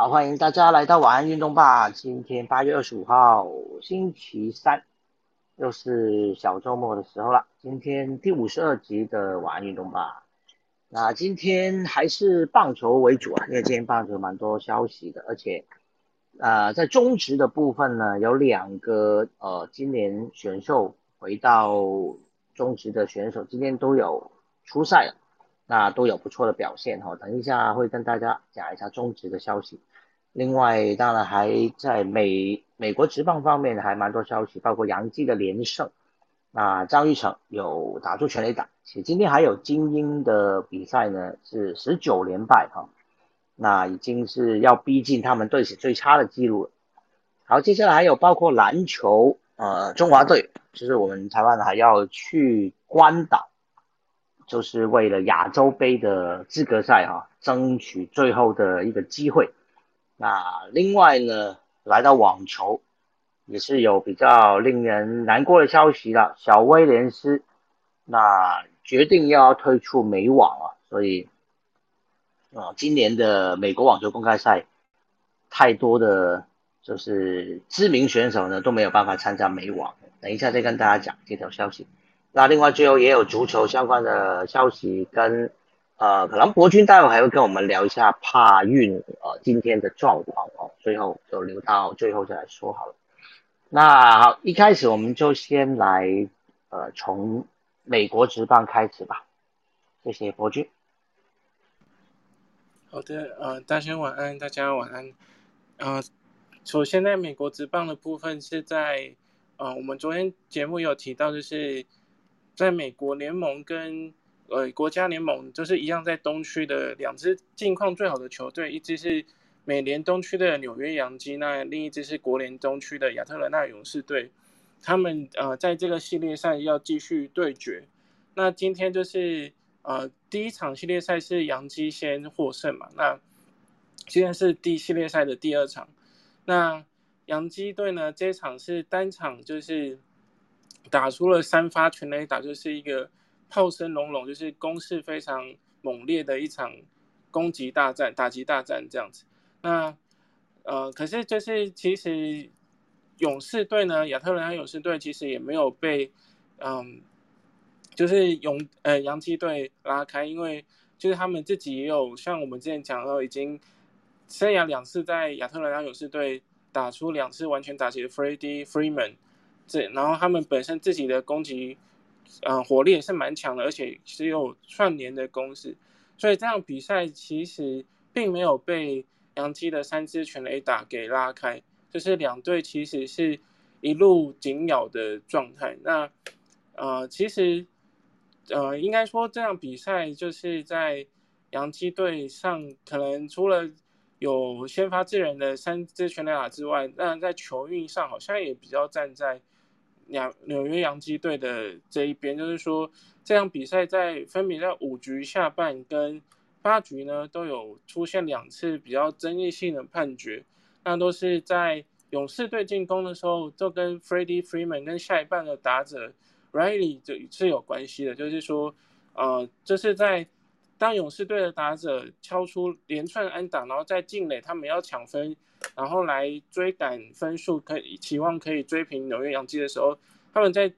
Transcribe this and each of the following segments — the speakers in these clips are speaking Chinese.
好，欢迎大家来到晚安运动吧。今天八月二十五号，星期三，又是小周末的时候了。今天第五十二集的晚安运动吧。那今天还是棒球为主啊，因为今天棒球蛮多消息的，而且，呃，在中职的部分呢，有两个呃，今年选秀回到中职的选手，今天都有出赛了，那都有不错的表现哈。等一下会跟大家讲一下中职的消息。另外，当然还在美美国职棒方面还蛮多消息，包括杨基的连胜。那张玉成有打出全垒打，且今天还有精英的比赛呢，是十九连败哈，那已经是要逼近他们队史最差的记录了。好，接下来还有包括篮球，呃，中华队就是我们台湾还要去关岛，就是为了亚洲杯的资格赛哈，争取最后的一个机会。那另外呢，来到网球。也是有比较令人难过的消息了，小威廉斯那决定要退出美网啊，所以啊，今年的美国网球公开赛太多的就是知名选手呢都没有办法参加美网，等一下再跟大家讲这条消息。那另外最后也有足球相关的消息，跟呃，可能博君待会还会跟我们聊一下帕运呃今天的状况哦，最后就留到最后再来说好了。那好，一开始我们就先来，呃，从美国职棒开始吧。谢谢博君。好的，呃，大家晚安，大家晚安。呃，首先在美国职棒的部分是在，呃，我们昨天节目有提到，就是在美国联盟跟呃国家联盟，就是一样在东区的两支近况最好的球队，一支是。美联东区的纽约洋基，那另一支是国联东区的亚特兰大勇士队，他们呃在这个系列赛要继续对决。那今天就是呃第一场系列赛是洋基先获胜嘛？那今天是第系列赛的第二场。那洋基队呢，这场是单场就是打出了三发全垒打，就是一个炮声隆隆，就是攻势非常猛烈的一场攻击大战、打击大战这样子。那，呃，可是就是其实勇士队呢，亚特兰大勇士队其实也没有被，嗯，就是勇呃洋基队拉开，因为就是他们自己也有像我们之前讲到，已经生涯两次在亚特兰大勇士队打出两次完全打击的 Freddie Freeman，这然后他们本身自己的攻击，嗯，火力也是蛮强的，而且是有串联的攻势，所以这样比赛其实并没有被。杨基的三支全垒打给拉开，就是两队其实是一路紧咬的状态。那呃，其实呃，应该说这场比赛就是在杨基队上，可能除了有先发制人的三支全垒打之外，那在球运上好像也比较站在纽纽约洋基队的这一边。就是说，这场比赛在分别在五局下半跟八局呢都有出现两次比较争议性的判决，那都是在勇士队进攻的时候，就跟 Freddie Freeman 跟下一半的打者 Riley 就是有关系的。就是说，呃，就是在当勇士队的打者敲出连串安打，然后在进垒，他们要抢分，然后来追赶分数，可以期望可以追平纽约洋基的时候，他们在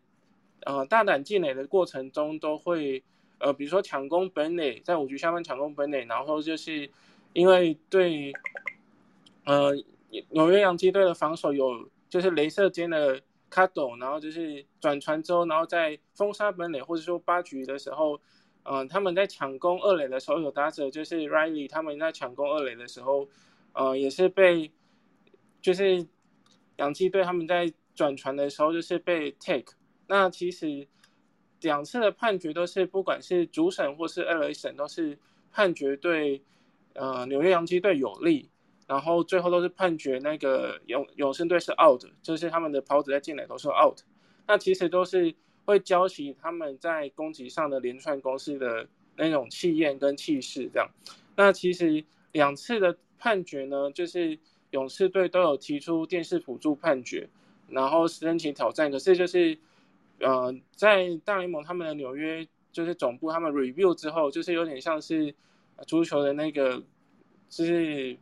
呃大胆进垒的过程中都会。呃，比如说抢攻本垒，在五局下半抢攻本垒，然后就是因为对呃纽约洋基队的防守有就是镭射尖的卡斗，然后就是转传之后，然后在封杀本垒或者说八局的时候，嗯，他们在抢攻二垒的时候有打者就是 Riley，他们在抢攻二垒的时候，呃，也是被就是洋基队他们在转传的时候就是被 take，那其实。两次的判决都是，不管是主审或是二垒审，都是判决对呃纽约洋基队有利，然后最后都是判决那个勇勇士队是 out，就是他们的跑者在进来都是 out，那其实都是会浇熄他们在攻击上的连串攻势的那种气焰跟气势这样。那其实两次的判决呢，就是勇士队都有提出电视辅助判决，然后申请挑战，可是就是。呃，在大联盟他们的纽约就是总部，他们 review 之后，就是有点像是足球的那个，就是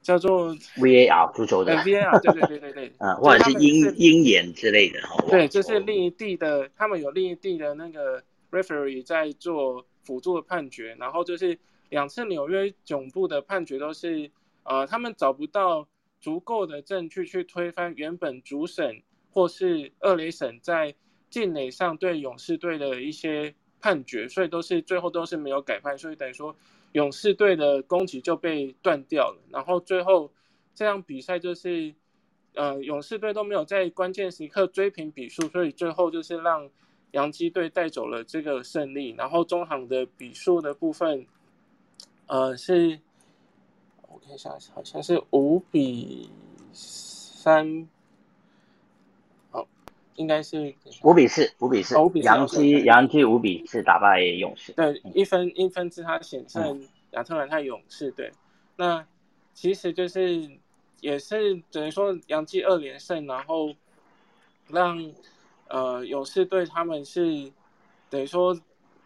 叫做 VAR 足球的呃 VAR，对对对对对，啊，或者是鹰鹰眼之类的哈。对，就是另一地的，他们有另一地的那个 referee 在做辅助的判决，然后就是两次纽约总部的判决都是，呃，他们找不到足够的证据去推翻原本主审或是二雷审在境内上对勇士队的一些判决，所以都是最后都是没有改判，所以等于说勇士队的攻击就被断掉了。然后最后这场比赛就是，呃，勇士队都没有在关键时刻追平比数，所以最后就是让洋基队带走了这个胜利。然后中行的比数的部分，呃，是看一下，好像是五比三。应该是五比四，五比四，杨基杨基五比四打败勇士。对，一分一分之差险胜亚特兰大勇士对。那其实就是也是等于说杨基二连胜，然后让呃勇士队他们是等于说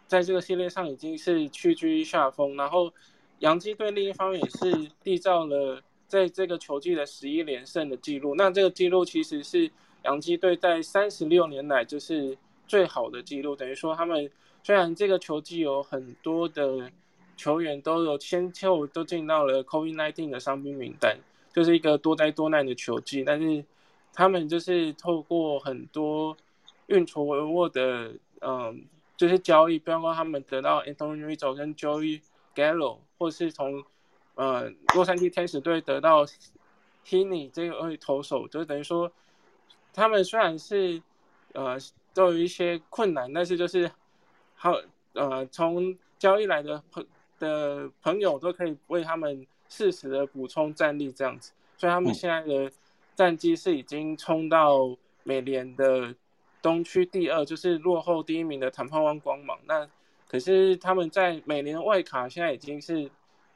在这个系列上已经是屈居下风，然后杨基队另一方面也是缔造了在这个球季的十一连胜的记录。那这个记录其实是。洋基队在三十六年来就是最好的记录，等于说他们虽然这个球季有很多的球员都有先后都进到了 COVID-19 的伤兵名单，就是一个多灾多难的球季，但是他们就是透过很多运筹帷幄的，嗯，就是交易，比方说他们得到 Anthony Rizzo 跟 Joey Gallo，或是从呃洛杉矶天使队得到 h e n e y 这位投手，就等于说。他们虽然是，呃，都有一些困难，但是就是好，呃，从交易来的朋的朋友都可以为他们适时的补充战力，这样子，所以他们现在的战绩是已经冲到美联的东区第二，就是落后第一名的坦帕湾光芒。那可是他们在每年外卡现在已经是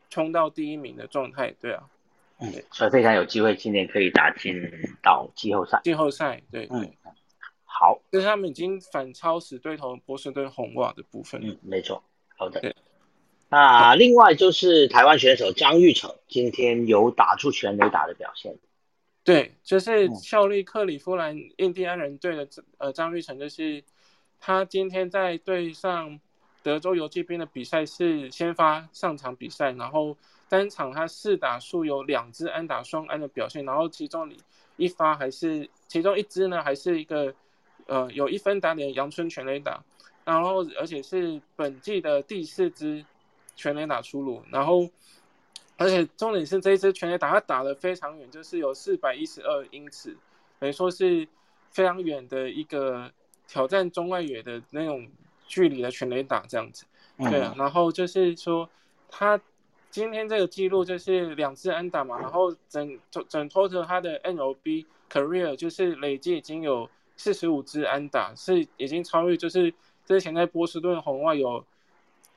冲到第一名的状态，对啊。嗯，所以非常有机会，今年可以打进到季后赛。季后赛，对，嗯，好，就是他们已经反超死对头波士顿红袜的部分。嗯，没错，好的。那另外就是台湾选手张玉成今天有打出全垒打的表现。对，就是效力克里夫兰印第安人队的呃张玉成，就是他今天在对上德州游击兵的比赛是先发上场比赛，然后。单场他四打数有两支安打双安的表现，然后其中一发还是其中一支呢，还是一个呃有一分打点阳春全垒打，然后而且是本季的第四支全垒打出炉，然后而且重点是这一支全垒打他打的非常远，就是有四百一十二英尺，等于说是非常远的一个挑战中外野的那种距离的全垒打这样子，对啊，然后就是说他。今天这个记录就是两次安打嘛，然后整整 total 他的 NOB career 就是累计已经有四十五支安打，是已经超越就是之前在波士顿红袜有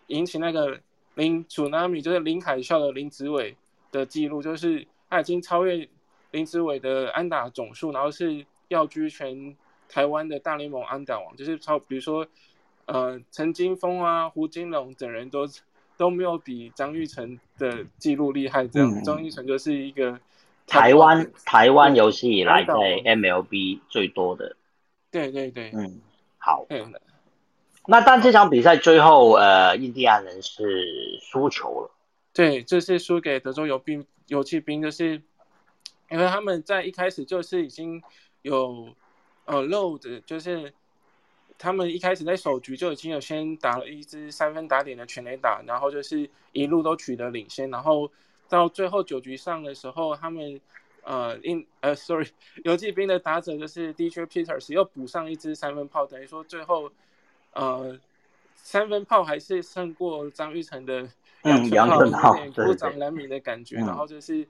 引起那个林 tsunami 就是林海啸的林子伟的记录，就是他已经超越林子伟的安打总数，然后是要居全台湾的大联盟安打王，就是超比如说呃陈金峰啊、胡金龙等人都。都没有比张玉成的记录厉害，这样张玉成就是一个台湾台湾游戏以来在 MLB 最多的。对对对，嗯，好。那但这场比赛最后，呃，印第安人是输球了。对，这是输给德州游兵游骑兵，就是因为他们在一开始就是已经有呃漏的，就是。他们一开始在首局就已经有先打了一支三分打点的全垒打，然后就是一路都取得领先，然后到最后九局上的时候，他们呃印呃，sorry，游击兵的打者就是 DJ Peters 又补上一支三分炮，等于说最后呃三分炮还是胜过张玉成的两分炮，有点孤掌难鸣的感觉，然后就是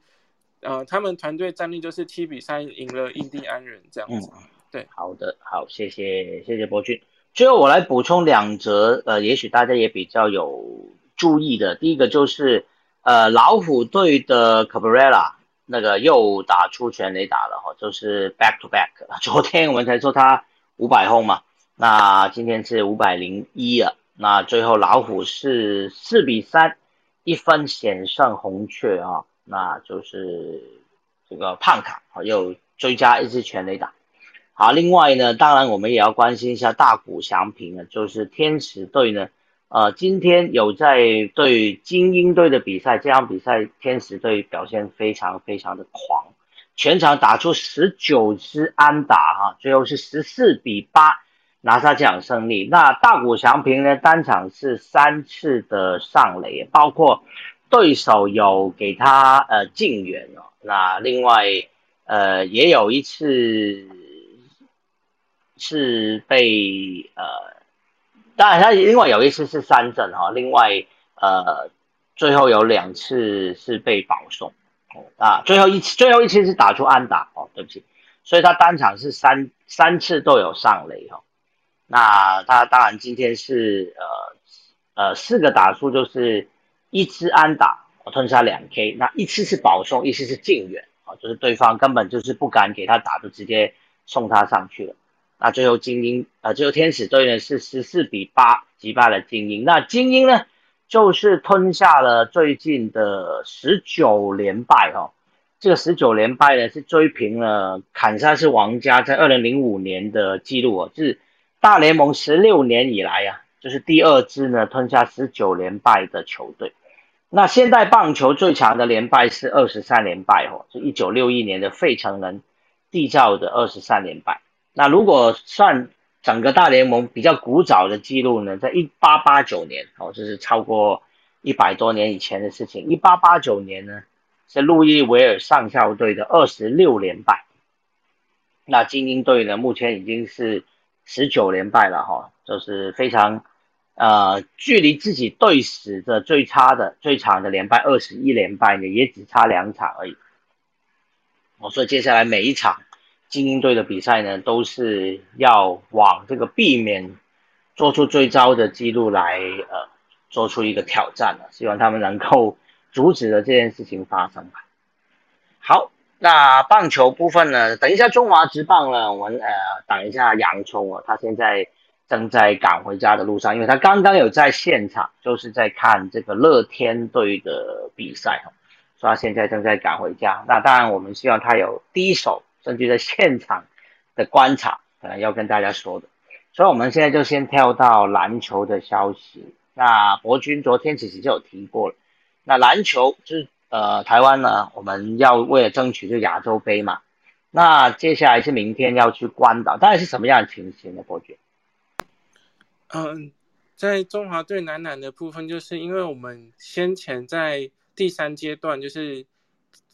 呃他们团队战力就是七比三赢了印第安人这样子。对，好的，好，谢谢，谢谢博君。最后我来补充两则，呃，也许大家也比较有注意的。第一个就是，呃，老虎队的 Cabrera 那个又打出全垒打了哈，就是 back to back。昨天我们才说他五百轰嘛，那今天是五百零一了。那最后老虎是四比三，一分险胜红雀啊。那就是这个胖卡又追加一支全垒打。好，另外呢，当然我们也要关心一下大谷翔平呢，就是天使队呢，呃，今天有在对精英队的比赛，这场比赛天使队表现非常非常的狂，全场打出十九支安打哈，最后是十四比八拿下这场胜利。那大谷翔平呢，单场是三次的上垒，包括对手有给他呃进援哦，那另外呃也有一次。是被呃，当然他另外有一次是三振哈，另外呃最后有两次是被保送。哦啊，最后一次最后一次是打出安打哦，对不起，所以他单场是三三次都有上垒哈，那他当然今天是呃呃四个打数就是一支安打吞下两 K，那一次是保送，一次是近远啊，就是对方根本就是不敢给他打，就直接送他上去了。那最后精英，呃，最后天使队呢是十四比八击败了精英。那精英呢，就是吞下了最近的十九连败哈。这个十九连败呢是追平了坎萨斯王家在二零零五年的记录哦，是大联盟十六年以来呀，就是第二支呢吞下十九连败的球队。那现代棒球最强的连败是二十三连败哦，是一九六一年的费城人缔造的二十三连败。那如果算整个大联盟比较古早的记录呢，在一八八九年哦，这是超过一百多年以前的事情。一八八九年呢，是路易维尔上校队的二十六连败。那精英队呢，目前已经是十九连败了哈，就是非常呃，距离自己队史的最差的最长的连败二十一连败呢，也只差两场而已。我说接下来每一场。精英队的比赛呢，都是要往这个避免做出最糟的记录来，呃，做出一个挑战的，希望他们能够阻止了这件事情发生吧。好，那棒球部分呢，等一下中华职棒呢，我们呃等一下洋葱哦，他现在正在赶回家的路上，因为他刚刚有在现场，就是在看这个乐天队的比赛哈，所以他现在正在赶回家。那当然，我们希望他有第一手。甚至在现场的观察，可能要跟大家说的，所以我们现在就先跳到篮球的消息。那博君昨天其实就有提过了，那篮球就是呃台湾呢，我们要为了争取就亚洲杯嘛，那接下来是明天要去关岛，大概是什么样的情形呢？博君？嗯，在中华队男篮的部分，就是因为我们先前在第三阶段就是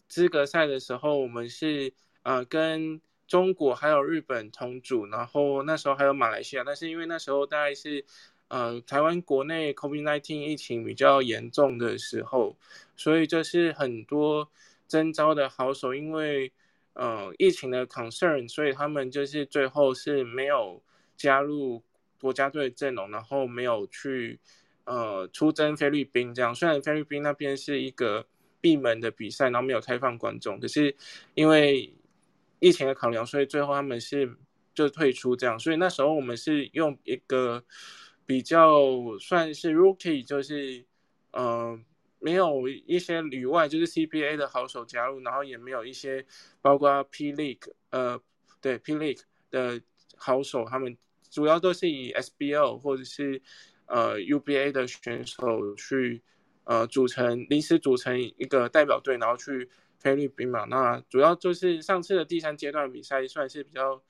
资格赛的时候，我们是。呃，跟中国还有日本同组，然后那时候还有马来西亚，但是因为那时候大概是，呃，台湾国内 COVID-19 疫情比较严重的时候，所以就是很多征招的好手，因为呃疫情的 concern，所以他们就是最后是没有加入国家队阵容，然后没有去呃出征菲律宾这样。虽然菲律宾那边是一个闭门的比赛，然后没有开放观众，可是因为疫情的考量，所以最后他们是就退出这样，所以那时候我们是用一个比较算是 rookie，就是呃没有一些旅外就是 CBA 的好手加入，然后也没有一些包括 P League 呃对 P League 的好手，他们主要都是以 SBL 或者是呃 UBA 的选手去呃组成临时组成一个代表队，然后去。菲律宾嘛，那主要就是上次的第三阶段比赛算是比较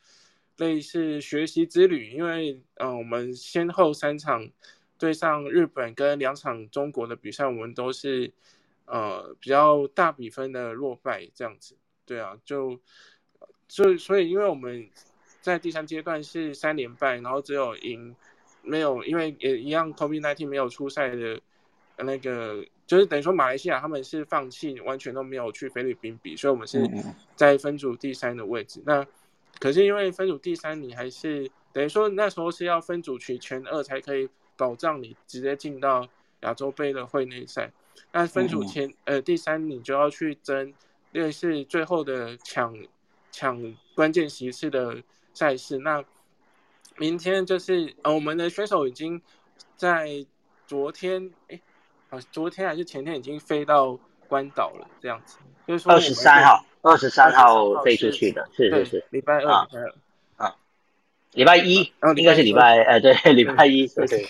类似学习之旅，因为嗯，我们先后三场对上日本跟两场中国的比赛，我们都是呃比较大比分的落败这样子。对啊，就就所以因为我们在第三阶段是三连败，然后只有赢没有，因为也一样，COVID-19 没有出赛的那个。就是等于说，马来西亚他们是放弃，完全都没有去菲律宾比，所以我们是在分组第三的位置。那可是因为分组第三，你还是等于说那时候是要分组取前二才可以保障你直接进到亚洲杯的会内赛。那分组前呃第三，你就要去争类似最后的抢抢关键席次的赛事。那明天就是呃我们的选手已经在昨天哎。啊，昨天还是前天已经飞到关岛了，这样子。就是说二十三号，二十三号飞出去的，是是是，礼拜二，礼拜二啊，礼拜一，应该是礼拜，哎，对，礼拜一，对对，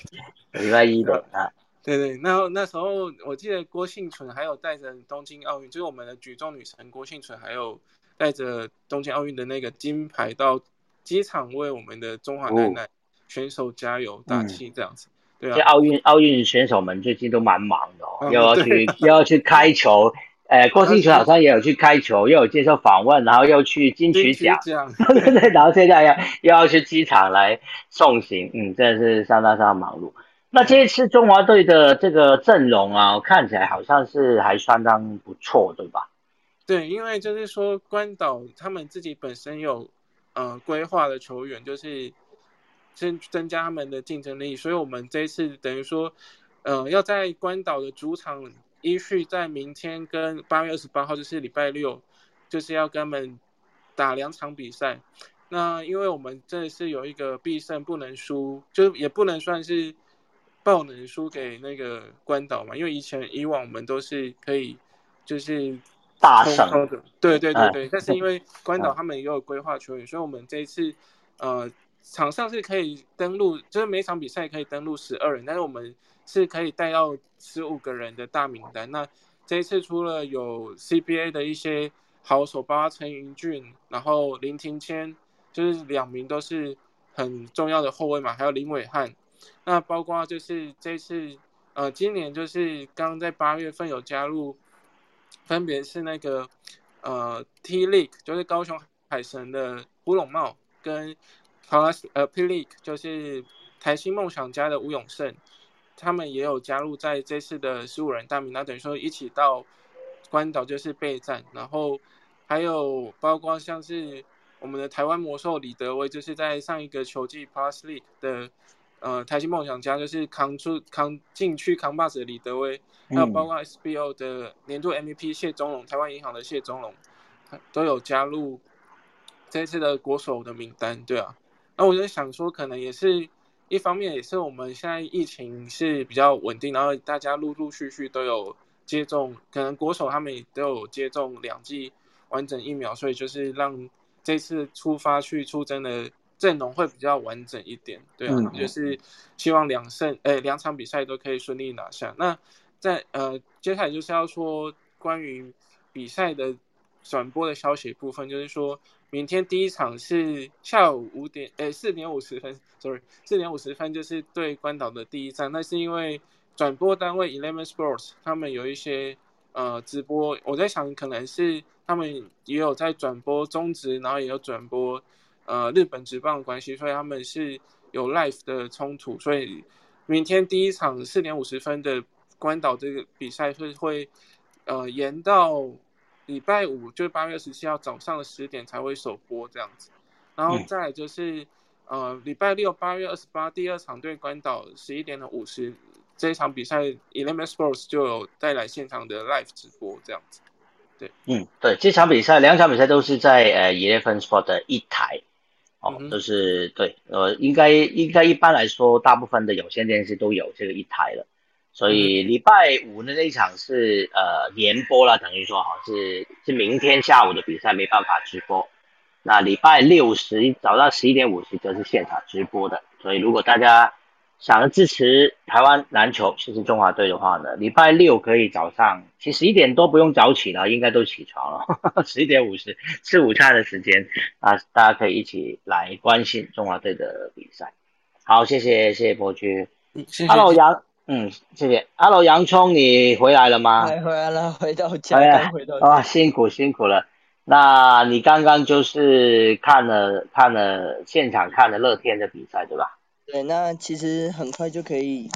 礼拜一的啊。对对，那那时候我记得郭幸存还有带着东京奥运，就是我们的举重女神郭幸存，还有带着东京奥运的那个金牌到机场为我们的中华男篮选手加油打气，这样子。对啊。奥运奥运选手们最近都蛮忙的哦，又要去又要去开球，哎，郭幸存好像也有去开球，又有接受访问，然后又去金曲奖，对 对，然后现在要又要去机场来送行，嗯，真的是相当相当忙碌。那这一次中华队的这个阵容啊，看起来好像是还相当不错，对吧？对，因为就是说关岛他们自己本身有呃规划的球员，就是增增加他们的竞争力，所以我们这一次等于说，呃，要在关岛的主场依序在明天跟八月二十八号，就是礼拜六，就是要跟他们打两场比赛。那因为我们这是有一个必胜不能输，就也不能算是。爆能输给那个关岛嘛？因为以前以往我们都是可以，就是大胜的。对对对对。但是因为关岛他们也有规划球员，所以我们这一次呃场上是可以登录，就是每场比赛可以登录十二人，但是我们是可以带到十五个人的大名单。那这一次除了有 CBA 的一些好手，包括陈云俊，然后林庭谦，就是两名都是很重要的后卫嘛，还有林伟汉。那包括就是这次，呃，今年就是刚在八月份有加入，分别是那个呃 T League，就是高雄海神的胡龙茂，跟 Plus 呃 P League，就是台新梦想家的吴永胜，他们也有加入在这次的十五人大名单，等于说一起到关岛就是备战，然后还有包括像是我们的台湾魔兽李德威，就是在上一个球季 Plus League 的。呃，台新梦想家就是扛出扛禁区扛把子的李德威，还有包括 SBO 的年度 MVP 谢宗龙，台湾银行的谢宗龙，都有加入这次的国手的名单，对啊。那我就想说，可能也是一方面，也是我们现在疫情是比较稳定，然后大家陆陆续续都有接种，可能国手他们也都有接种两剂完整疫苗，所以就是让这次出发去出征的。阵容会比较完整一点，对啊，就是希望两胜，诶，两场比赛都可以顺利拿下。那在呃，接下来就是要说关于比赛的转播的消息部分，就是说明天第一场是下午五点，诶，四点五十分，sorry，四点五十分就是对关岛的第一站。那是因为转播单位 Eleven Sports 他们有一些呃直播，我在想可能是他们也有在转播中职，然后也有转播。呃，日本职棒关系，所以他们是有 live 的冲突，所以明天第一场四点五十分的关岛这个比赛是会呃延到礼拜五，就是八月十七号早上的十点才会首播这样子，然后再就是呃礼拜六八月二十八第二场对关岛十一点的五十这一场比赛，Eleven Sports 就有带来现场的 live 直播这样子，对，嗯，对，这场比赛两场比赛都是在呃 Eleven Sports 的一台。哦，就是对，呃，应该应该一般来说，大部分的有线电视都有这个一台了，所以礼拜五的那一场是呃联播了，等于说哈是是明天下午的比赛没办法直播，那礼拜六十早上十一点五十则是现场直播的，所以如果大家。想要支持台湾篮球，支持中华队的话呢，礼拜六可以早上，其实一点多不用早起了，应该都起床了，十一点五十吃午餐的时间啊，大家可以一起来关心中华队的比赛。好，谢谢谢谢伯爵。Hello 杨，嗯，谢谢。Hello 洋葱，你回来了吗？回来了，回到家，回到啊，辛苦辛苦了。那你刚刚就是看了看了现场看了乐天的比赛，对吧？对，那其实很快就可以。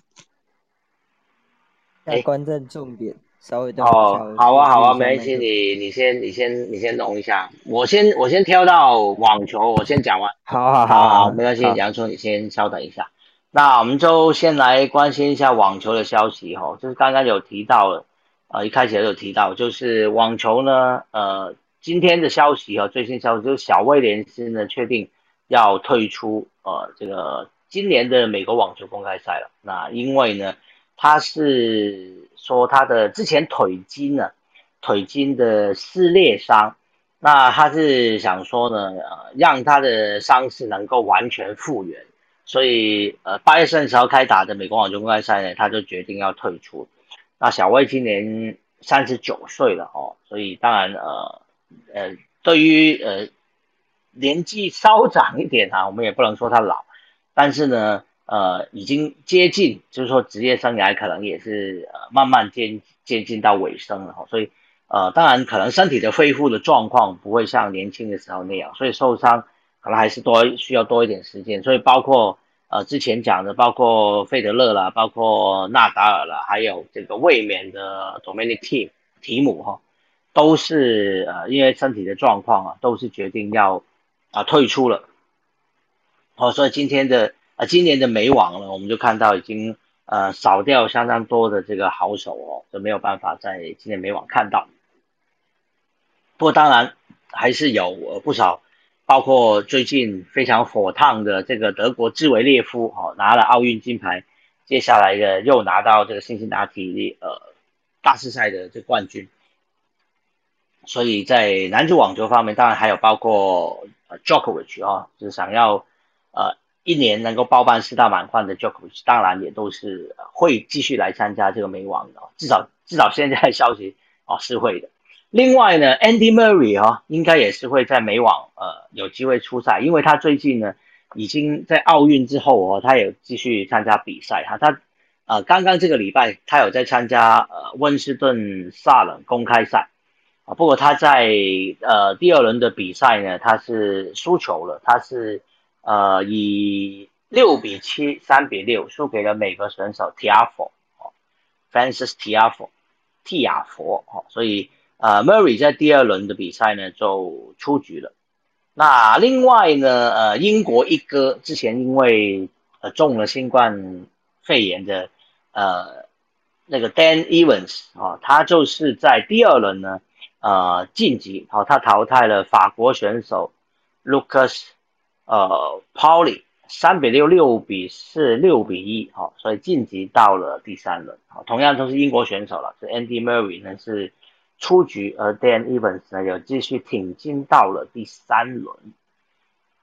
来关键重点，稍微等哦，好啊，好啊，没关系，你你先你先你先弄一下，我先我先挑到网球，我先讲完。好好好好，没关系，洋葱你先稍等一下。那我们就先来关心一下网球的消息哈，就是刚刚有提到了，呃，一开始有提到，就是网球呢，呃，今天的消息哈，最新消息就是小威廉斯呢确定要退出呃这个。今年的美国网球公开赛了，那因为呢，他是说他的之前腿筋呢腿筋的撕裂伤。那他是想说呢，呃，让他的伤势能够完全复原，所以呃，八月三十号开打的美国网球公开赛呢，他就决定要退出。那小威今年三十九岁了哦，所以当然呃呃，对于呃年纪稍长一点啊，我们也不能说他老，但是呢，呃，已经接近，就是说职业生涯可能也是呃慢慢接接近到尾声了哈，所以。呃，当然，可能身体的恢复的状况不会像年轻的时候那样，所以受伤可能还是多需要多一点时间。所以包括呃之前讲的，包括费德勒啦，包括纳达尔啦，还有这个卫冕的 Dominic Team 提姆哈，都是呃因为身体的状况啊，都是决定要啊退出了。哦，所以今天的啊今年的美网呢，我们就看到已经呃少掉相当多的这个好手哦，就没有办法在今年美网看到。不过当然还是有不少，包括最近非常火烫的这个德国兹维列夫，哦拿了奥运金牌，接下来的又拿到这个辛辛那提呃大师赛的这冠军，所以在男子网球方面，当然还有包括 Djokovic 啊，就是想要呃一年能够包办四大满贯的 Jokovic，当然也都是会继续来参加这个美网的，至少至少现在消息哦是会的。另外呢，Andy Murray 哈，应该也是会在美网呃有机会出赛，因为他最近呢已经在奥运之后哦，他有继续参加比赛哈。他呃刚刚这个礼拜他有在参加呃温斯顿萨冷公开赛啊，不过他在呃第二轮的比赛呢，他是输球了，他是呃以六比七、三比六输给了美国选手 Tiafo 哦，Francis Tiafo，蒂亚佛哦，所以。呃，Murray 在第二轮的比赛呢就出局了。那另外呢，呃，英国一哥之前因为呃中了新冠肺炎的呃那个 Dan Evans 啊，他就是在第二轮呢呃晋级，好，他淘汰了法国选手 Lucas 呃 Pauli 三比六、六比四、六比一，好，所以晋级到了第三轮。好，同样都是英国选手了，是 Andy Murray 呢是。出局，而 Dan Evans 呢又继续挺进到了第三轮。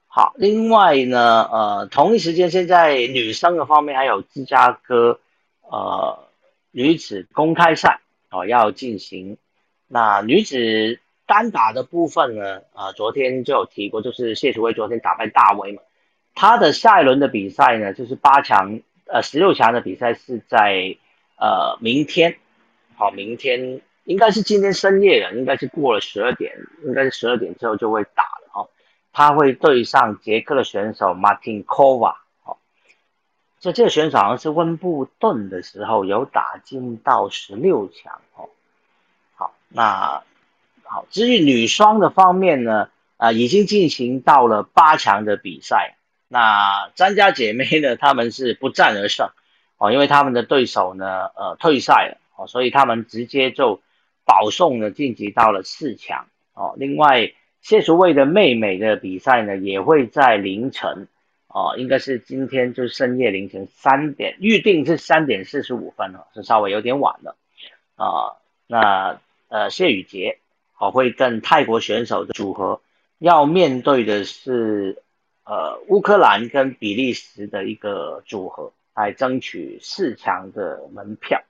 好，另外呢，呃，同一时间，现在女生的方面还有芝加哥呃女子公开赛哦要进行。那女子单打的部分呢，呃，昨天就有提过，就是谢淑薇昨天打败大威嘛。她的下一轮的比赛呢，就是八强呃十六强的比赛是在呃明天，好，明天。应该是今天深夜了，应该是过了十二点，应该是十二点之后就会打了哦。他会对上捷克的选手 Martin Kova，哦，这这个选手好像是温布顿的时候有打进到十六强哦。好，那好，至于女双的方面呢，啊，已经进行到了八强的比赛。那张家姐妹呢，他们是不战而胜哦，因为他们的对手呢，呃，退赛了哦，所以他们直接就。保送呢晋级到了四强哦。另外，谢淑薇的妹妹的比赛呢也会在凌晨哦，应该是今天就是深夜凌晨三点，预定是三点四十五分哦，是稍微有点晚了啊。那呃，谢雨洁哦会跟泰国选手的组合要面对的是呃乌克兰跟比利时的一个组合来争取四强的门票。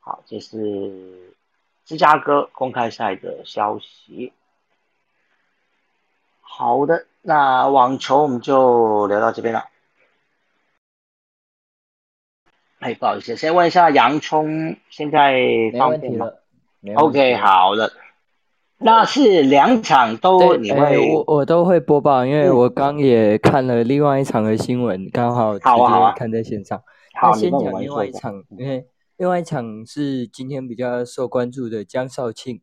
好，这是。芝加哥公开赛的消息。好的，那网球我们就聊到这边了。哎，不好意思，先问一下洋葱，现在方便吗？OK，好的。那是两场都你会？我我都会播报，因为我刚也看了另外一场的新闻，刚好直接看在现场。好，先讲另外一场，因为。另外一场是今天比较受关注的江少庆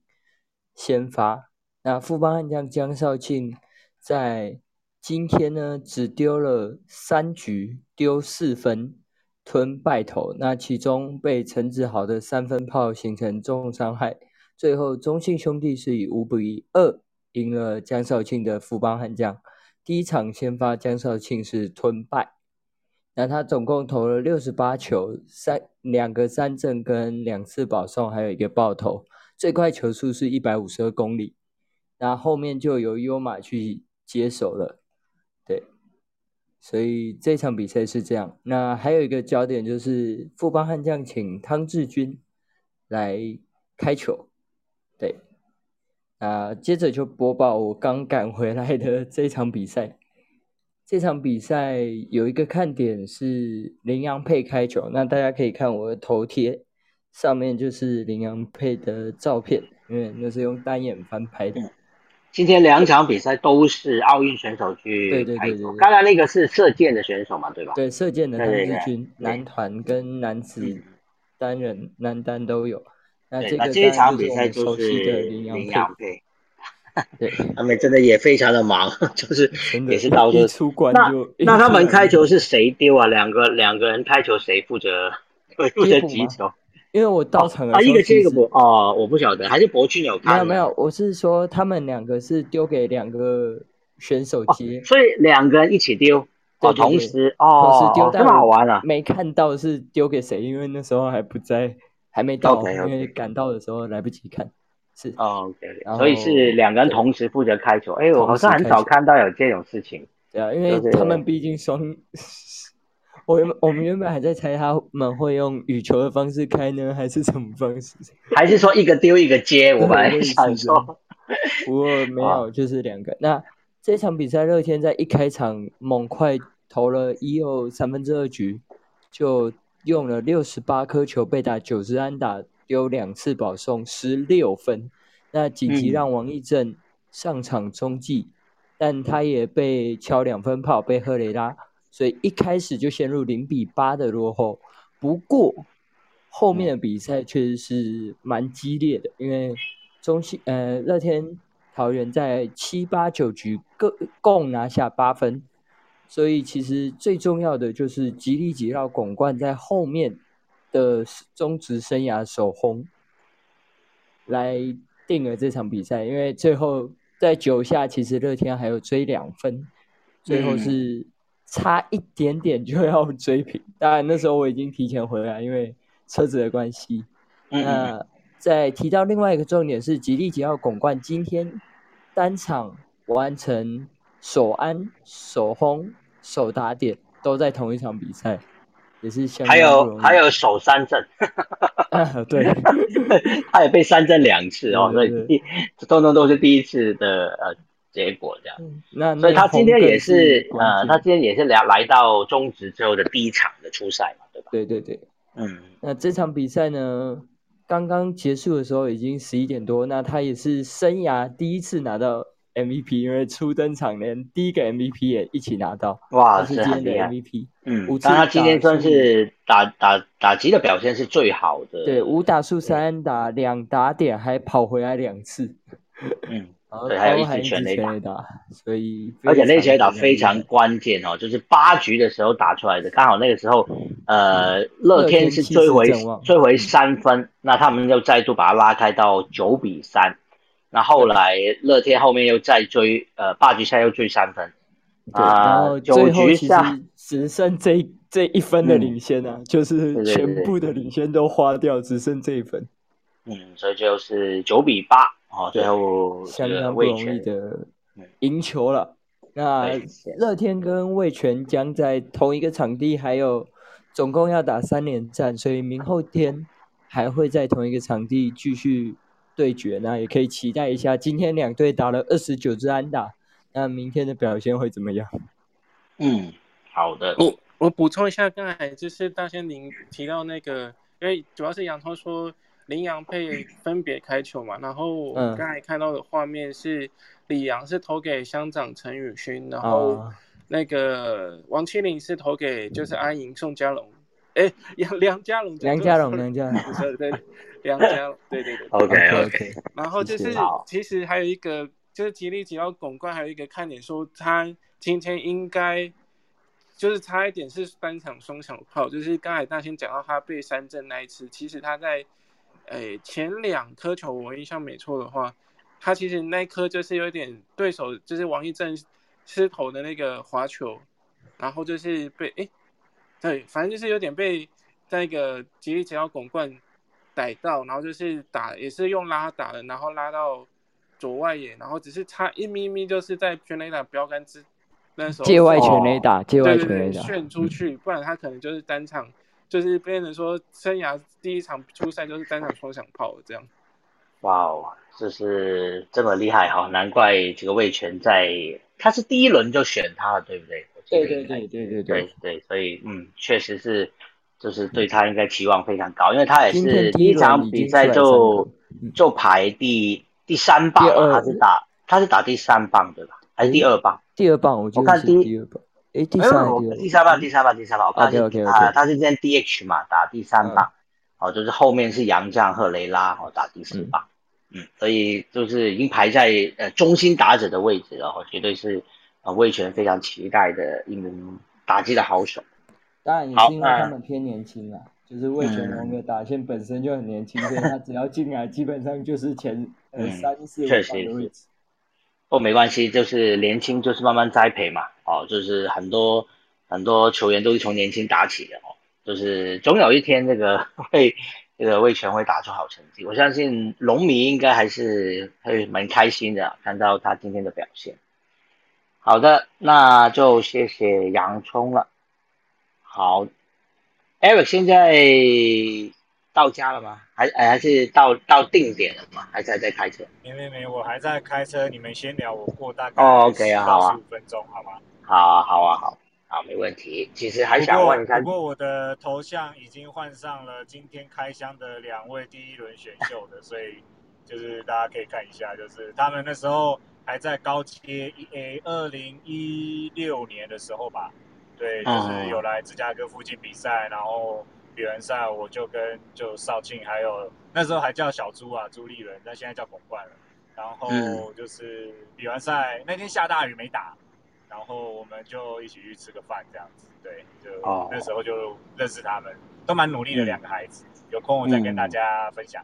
先发，那富邦悍将江少庆在今天呢只丢了三局，丢四分，吞败投。那其中被陈子豪的三分炮形成重伤害，最后中信兄弟是以五比二赢了江少庆的富邦悍将。第一场先发江少庆是吞败。那他总共投了六十八球，三两个三振跟两次保送，还有一个爆投，最快球速是一百五十二公里，那后面就由优马去接手了，对，所以这场比赛是这样。那还有一个焦点就是富邦悍将请汤志军来开球，对，啊，接着就播报我刚赶回来的这场比赛。这场比赛有一个看点是羚羊配开球，那大家可以看我的头贴，上面就是羚羊配的照片，因为那是用单眼翻拍的。今天两场比赛都是奥运选手去对对对对，刚才那个是射箭的选手嘛，对吧？对，射箭的汤志军，男团跟男子单人男单都有。那这个这一场比赛就是羚羊配。对，他们真的也非常的忙，就是也是到处出关就。那他们开球是谁丢啊？两个两个人开球，谁负责 负责击球？因为我到场的啊，一个接一个博哦，我不晓得，还是博君有看？没有没有，我是说他们两个是丢给两个选手接，所以两个人一起丢，哦，同时哦，同时丢，这么好玩啊！没看到是丢给谁，因为那时候还不在，还没到，因为赶到的时候来不及看。是哦，所以是两个人同时负责开球。哎，我好像很少看到有这种事情。对啊，因为他们毕竟双，我原我们原本还在猜他们会用羽球的方式开呢，还是什么方式？还是说一个丢一个接？我本来 想说，不过没有，就是两个。那这场比赛，乐天在一开场猛快投了一又三分之二局，就用了六十八颗球，被打九支安打。丢两次保送，十六分。那紧急让王义正上场中继，但他也被敲两分炮，被赫雷拉，所以一开始就陷入零比八的落后。不过后面的比赛确实是蛮激烈的，因为中信呃乐天桃园在七八九局各共拿下八分，所以其实最重要的就是吉利吉绕拱冠在后面。的中职生涯首轰，来定了这场比赛。因为最后在九下，其实乐天还有追两分，最后是差一点点就要追平。当然那时候我已经提前回来，因为车子的关系。那再提到另外一个重点是，吉利吉奥拱冠今天单场完成首安、首轰、首打点，都在同一场比赛。也是还有还有守三阵，对，他也被三阵两次哦，所以第通通都是第一次的呃结果这样。那所以他今天也是呃，他今天也是来来到中职之后的第一场的初赛嘛，对吧？对对对，嗯，那这场比赛呢，刚刚结束的时候已经十一点多，那他也是生涯第一次拿到。MVP，因为初登场连第一个 MVP 也一起拿到，哇，是今天的 MVP。嗯，但他今天算是打打打击的表现是最好的。对，五打数三打两打点，还跑回来两次。嗯，对，还有一次全垒打，所以而且那全垒打非常关键哦，就是八局的时候打出来的，刚好那个时候，呃，乐天是追回追回三分，那他们又再度把它拉开到九比三。那后来乐天后面又再追，呃，八局下又追三分，啊，九局下只剩这这一分的领先啊，就是全部的领先都花掉，只剩这一分。嗯，所以就是九比八，哦，最后相当不容易的赢球了。那乐天跟魏权将在同一个场地，还有总共要打三连战，所以明后天还会在同一个场地继续。对决那也可以期待一下，今天两队打了二十九支安打，那明天的表现会怎么样？嗯，好的。我我补充一下，刚才就是大仙您提到那个，因为主要是杨涛说林洋配分别开球嘛，然后我刚才看到的画面是李阳是投给乡长陈宇勋，然后那个王麒麟是投给就是安莹宋家龙。哎，梁梁家龙，梁家龙，梁家龙，对对，梁家，对对对，OK OK。然后就是，其实还有一个，就是吉利吉奥拱冠，还有一个看点，说他今天应该就是差一点是单场双响炮，就是刚才大仙讲到他被三振那一次，其实他在诶前两颗球，我印象没错的话，他其实那颗就是有点对手就是王一正失投的那个滑球，然后就是被诶。对，反正就是有点被那个吉利吉奥拱冠逮到，然后就是打也是用拉打的，然后拉到左外野，然后只是差一咪咪，就是在全垒打标杆之那时候界外哦全垒打，界外全垒打，炫出去，不然他可能就是单场，就是变成说生涯第一场初赛就是单场双响炮这样。哇哦，这是这么厉害哈、难怪这个魏权在他是第一轮就选他了，对不对？对对对对。对，对，所以嗯，确实是，就是对他应该期望非常高，因为他也是第一场比赛就就排第第三棒他是打他是打第三棒对吧？还是第二棒？第二棒我我看第二棒，哎，第三棒？第三棒，第三棒，第三棒，我看啊，他是今天 DH 嘛，打第三棒，哦，就是后面是杨将赫雷拉哦打第四棒，嗯，所以就是已经排在呃中心打者的位置了，哦，绝对是呃魏权非常期待的一名打击的好手。当然也好是因为他们偏年轻啊，就是魏全龙的打线本身就很年轻，所以他只要进来，基本上就是前呃嗯三四五确实棒的位置。不过没关系，就是年轻就是慢慢栽培嘛，哦，就是很多很多球员都是从年轻打起的哦，就是总有一天这个会 这个魏权会打出好成绩，我相信龙迷应该还是会蛮开心的，看到他今天的表现。好的，那就谢谢洋葱了。好，Eric 现在到家了吗？还哎还是到到定点了吗？还是还在开车？没没没，我还在开车，你们先聊，我过大概哦，OK 啊好啊十五分钟，好吗？好啊，好啊，好，好，没问题。其实还想问一下不，过我的头像已经换上了今天开箱的两位第一轮选秀的，所以就是大家可以看一下，就是他们那时候还在高阶一诶，二零一六年的时候吧，对，就是有来芝加哥附近比赛，然后比完赛我就跟就少庆还有那时候还叫小朱啊朱立伦，但现在叫巩冠了。然后嗯。就是比完赛那天下大雨没打，然后我们就一起去吃个饭这样子，对，就、哦。那时候就认识他们，都蛮努力的嗯。两个孩子，有空我再跟大家分享。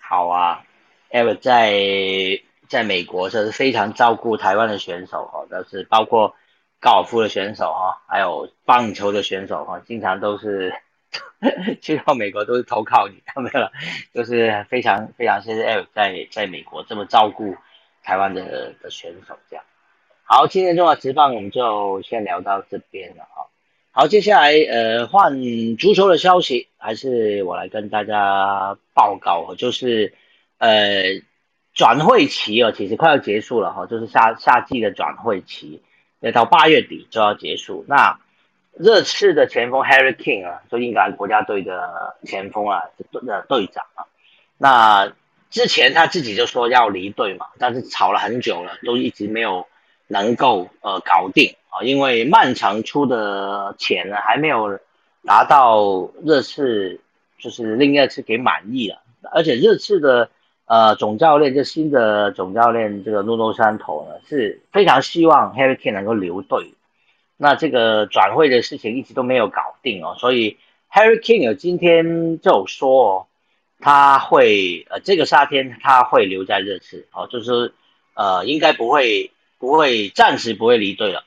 好啊。E v e r 在在美国是非常照顾台湾的选手哈，但是包括高尔夫的选手哈，还有棒球的选手哈，经常都是 去到美国都是投靠你，没有了，就是非常非常谢谢 Eric 在在美国这么照顾台湾的的选手这样。好，今天中华职棒我们就先聊到这边了哈。好，接下来呃换足球的消息，还是我来跟大家报告，就是呃转会期哦，其实快要结束了哈，就是夏夏季的转会期，要到八月底就要结束。那热刺的前锋 Harry King 啊，就英格兰国家队的前锋啊，的队长啊，那之前他自己就说要离队嘛，但是吵了很久了，都一直没有能够呃搞定啊，因为漫长出的钱呢还没有达到热刺就是令热刺给满意了，而且热刺的呃总教练这新的总教练这个诺诺山头呢是非常希望 Harry Kane 能够留队，那这个转会的事情一直都没有搞定哦，所以 Harry Kane 今天就说哦。他会呃，这个夏天他会留在热刺哦，就是呃，应该不会不会暂时不会离队了。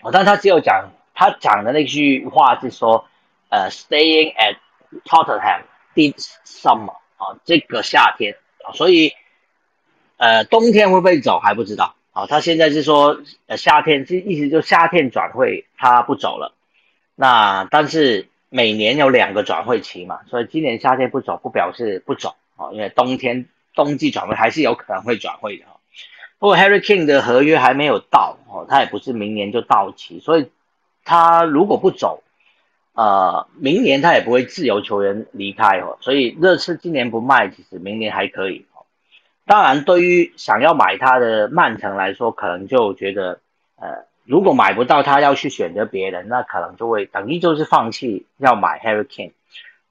哦，但他只有讲他讲的那句话是说，呃，staying at Tottenham this summer 啊、这个夏天啊、所以呃，冬天会不会走还不知道啊、他现在是说呃夏天，这意思就夏天转会他不走了。那但是。每年有两个转会期嘛，所以今年夏天不走不表示不走啊，因为冬天冬季转会还是有可能会转会的。不过 Harry King 的合约还没有到哦，他也不是明年就到期，所以他如果不走，呃，明年他也不会自由球员离开哦，所以热刺今年不卖，其实明年还可以。当然，对于想要买他的曼城来说，可能就觉得呃。如果买不到，他要去选择别人，那可能就会等于就是放弃要买 Harry Kane。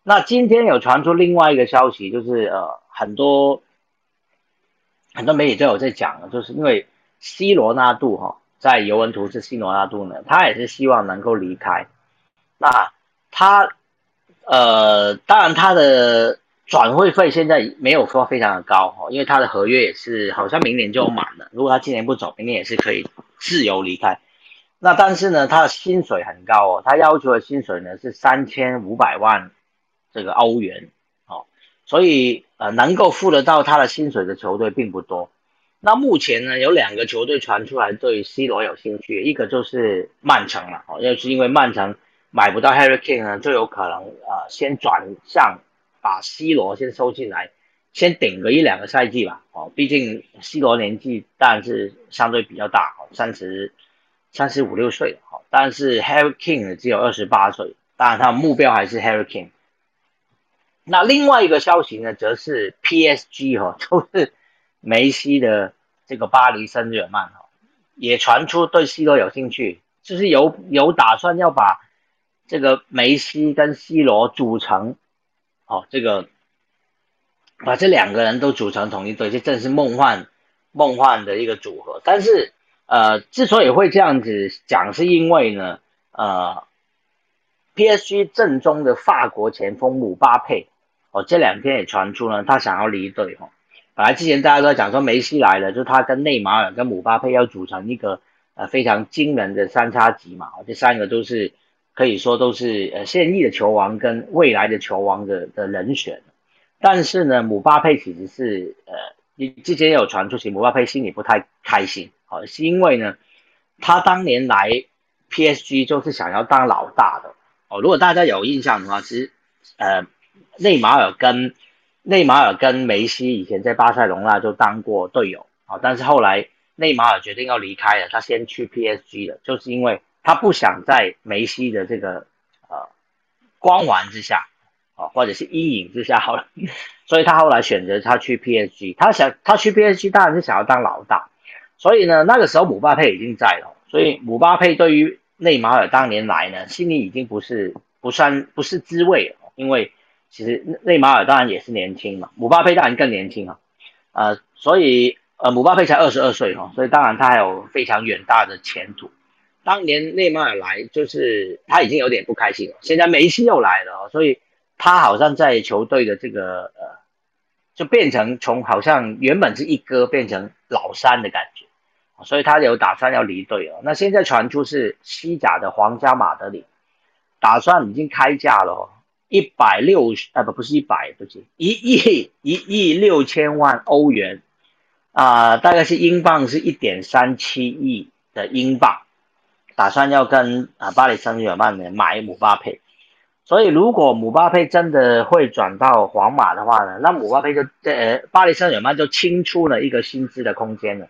那今天有传出另外一个消息，就是呃很多很多媒体都有在讲，就是因为 C 罗纳度哈、哦，在尤文图斯 C 罗纳度呢，他也是希望能够离开。那他呃当然他的转会费现在没有说非常的高、哦，因为他的合约也是好像明年就满了，如果他今年不走，明年也是可以自由离开。那但是呢，他的薪水很高哦，他要求的薪水呢是三千五百万这个欧元哦所以呃能够付得到他的薪水的球队并不多。那目前呢，有两个球队传出来对 C 罗有兴趣，一个就是曼城了，哦，就是因为曼城买不到 Harry Kane 呢，就有可能呃先转向把 C 罗先收进来，先顶个一两个赛季吧，哦，毕竟 C 罗年纪当然是相对比较大，三十三十五六岁，哦，但是 Harry Kane 只有二十八岁，当然他目标还是 Harry Kane。那另外一个消息呢，则是 PSG 哈，就是梅西的这个巴黎圣日耳曼哈，也传出对 C 罗有兴趣，就是有有打算要把这个梅西跟 C 罗组成，哦，这个把这两个人都组成同一队，这正是梦幻梦幻的一个组合。但是呃，之所以会这样子讲，是因为呢，呃，PSG 正宗的法国前锋姆巴佩。哦，这两天也传出呢，他想要离队哈。本来之前大家都在讲说梅西来了，就他跟内马尔跟姆巴佩要组成一个呃非常惊人的三叉戟嘛。这三个都是可以说都是呃现役的球王跟未来的球王的的人选。但是呢，姆巴佩其实是呃，你之前有传出，其实姆巴佩心里不太开心，好，是因为呢，他当年来 PSG 就是想要当老大的哦。如果大家有印象的话，其实呃。内马尔跟内马尔跟梅西以前在巴塞隆纳就当过队友啊，但是后来内马尔决定要离开了，他先去 PSG 了，就是因为他不想在梅西的这个呃光环之下啊，或者是阴影之下好了，所以他后来选择他去 PSG，他想他去 PSG 当然是想要当老大，所以呢那个时候姆巴佩已经在了，所以姆巴佩对于内马尔当年来呢心里已经不是不算不是滋味了，因为。其实内马尔当然也是年轻嘛，姆巴佩当然更年轻啊，呃，所以呃姆巴佩才二十二岁哈，所以当然他还有非常远大的前途。当年内马尔来就是他已经有点不开心了，现在梅西又来了，所以他好像在球队的这个呃，就变成从好像原本是一哥变成老三的感觉，所以他有打算要离队了。那现在传出是西甲的皇家马德里打算已经开价了。一百六十啊不不是一百不是一亿一亿六千万欧元啊，大概是英镑是一点三七亿的英镑，打算要跟啊巴黎圣日耳曼买姆巴佩，所以如果姆巴佩真的会转到皇马的话呢，那姆巴佩就呃巴黎圣日耳曼就清出了一个薪资的空间了，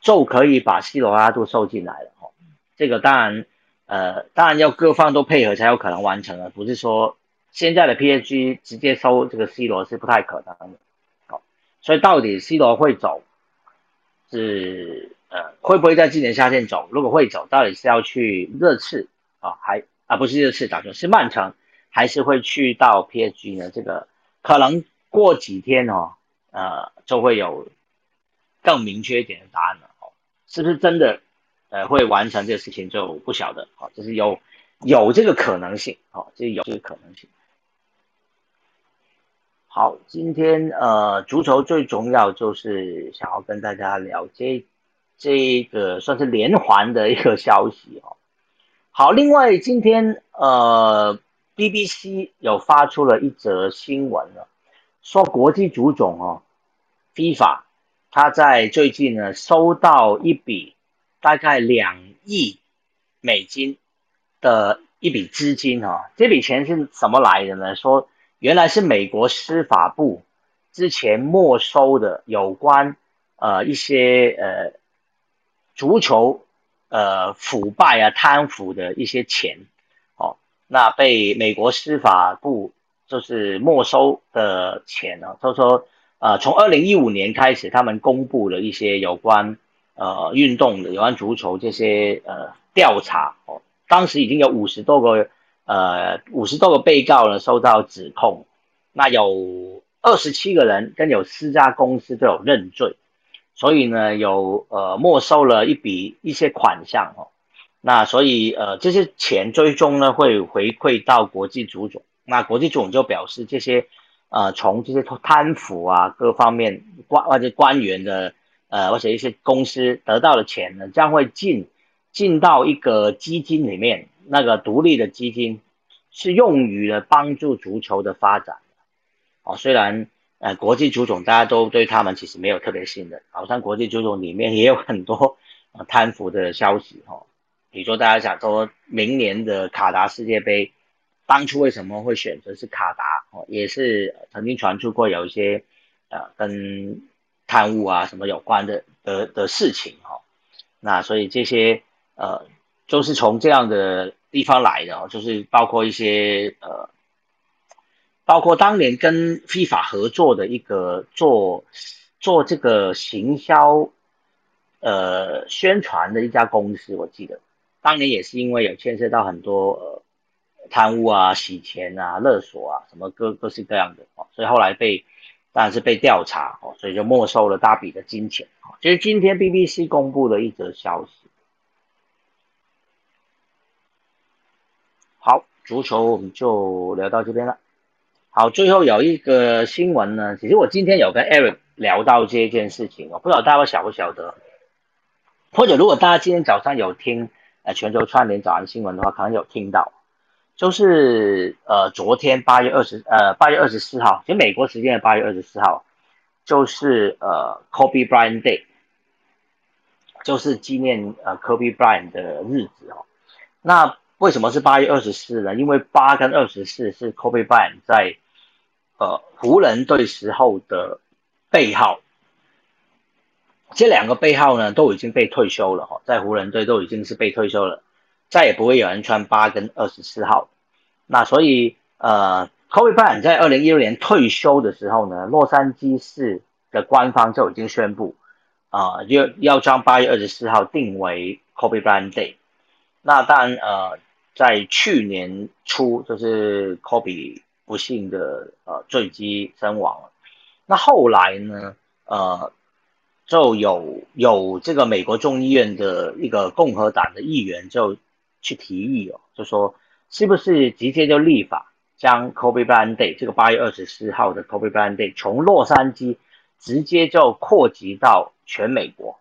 就可以把 C 罗拉都收进来了哦。这个当然呃当然要各方都配合才有可能完成了，不是说。现在的 PSG 直接收这个 C 罗是不太可能的，哦，所以到底 C 罗会走，是呃会不会在今年夏天走？如果会走，到底是要去热刺啊，还啊不是热刺打球，是曼城，还是会去到 PSG 呢？这个可能过几天哦，呃就会有更明确一点的答案了哦，是不是真的呃会完成这个事情就不晓得哦，就是有有这个可能性哦，就有这个可能性。好，今天呃，足球最重要就是想要跟大家聊这这个算是连环的一个消息哦。好，另外今天呃，BBC 有发出了一则新闻了，说国际足总哦，FIFA 他在最近呢收到一笔大概两亿美金的一笔资金哈，这笔钱是怎么来的呢？说。原来是美国司法部之前没收的有关呃一些呃足球呃腐败啊贪腐的一些钱，哦，那被美国司法部就是没收的钱呢，他说呃从二零一五年开始，他们公布了一些有关呃运动的有关足球这些呃调查哦，当时已经有五十多个。呃，五十多个被告呢受到指控，那有二十七个人跟有四家公司都有认罪，所以呢有呃没收了一笔一些款项哦，那所以呃这些钱最终呢会回馈到国际足总，那国际足总就表示这些呃从这些贪腐啊各方面官或者官员的呃或者一些公司得到的钱呢将会进进到一个基金里面。那个独立的基金是用于了帮助足球的发展，哦，虽然呃国际足总大家都对他们其实没有特别信任，好像国际足总里面也有很多呃贪腐的消息哦，比如说大家想说明年的卡达世界杯，当初为什么会选择是卡达哦，也是曾经传出过有一些呃跟贪污啊什么有关的的的事情哈，那所以这些呃都是从这样的地方来的，就是包括一些呃。包括当年跟 FIFA 合作的一个做做这个行销呃宣传的一家公司，我记得当年也是因为有牵涉到很多呃贪污啊、洗钱啊、勒索啊什么各各式各样的哦，所以后来被当然是被调查哦，所以就没收了大笔的金钱哦。就是今天 BBC 公布的一则消息。好，足球我们就聊到这边了。好，最后有一个新闻呢，其实我今天有跟 Eric 聊到这件事情，我不知道大家晓不晓得，或者如果大家今天早上有听呃全球串联早安新闻的话，可能有听到，就是呃昨天八月二十呃八月二十四号，其实美国时间的八月二十四号，就是呃 Kobe Bryant Day，就是纪念呃 Kobe Bryant 的日子哦，那。为什么是八月二十四呢？因为八跟二十四是 Kobe Bryant 在呃湖人队时候的背号，这两个背号呢都已经被退休了哈，在湖人队都已经是被退休了，再也不会有人穿八跟二十四号。那所以呃 Kobe Bryant 在二零一六年退休的时候呢，洛杉矶市的官方就已经宣布啊，要要将八月二十四号定为 Kobe Bryant Day。那当然呃。在去年初，就是科比不幸的呃坠机身亡了。那后来呢，呃，就有有这个美国众议院的一个共和党的议员就去提议哦，就说是不是直接就立法将 Kobe Bryant Day 这个八月二十四号的 Kobe Bryant Day 从洛杉矶直接就扩及到全美国，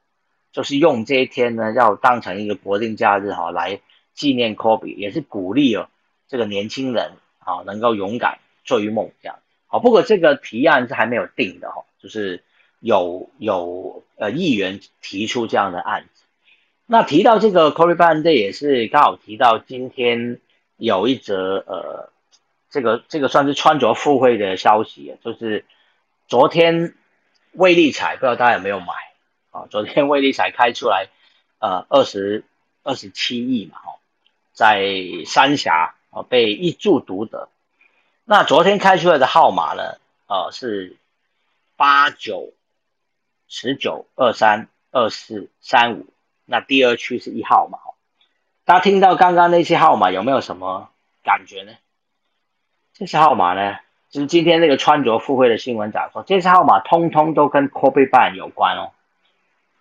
就是用这一天呢，要当成一个国定假日哈来。纪念 Kobe，也是鼓励哦，这个年轻人啊能够勇敢追梦这样。好，不过这个提案是还没有定的哈，就是有有呃议员提出这样的案子。那提到这个 Kobe Bryant Day 也是刚好提到今天有一则呃这个这个算是穿着富贵的消息，就是昨天威力彩不知道大家有没有买啊？昨天威力彩开出来呃二十二十七亿嘛哈。在三峡被一注独得，那昨天开出来的号码呢？呃是八九十九二三二四三五，那第二区是一号码。大家听到刚刚那些号码有没有什么感觉呢？这些号码呢，就是今天那个穿着富贵的新闻讲说，这些号码通通都跟 Kobe Bryant 有关哦。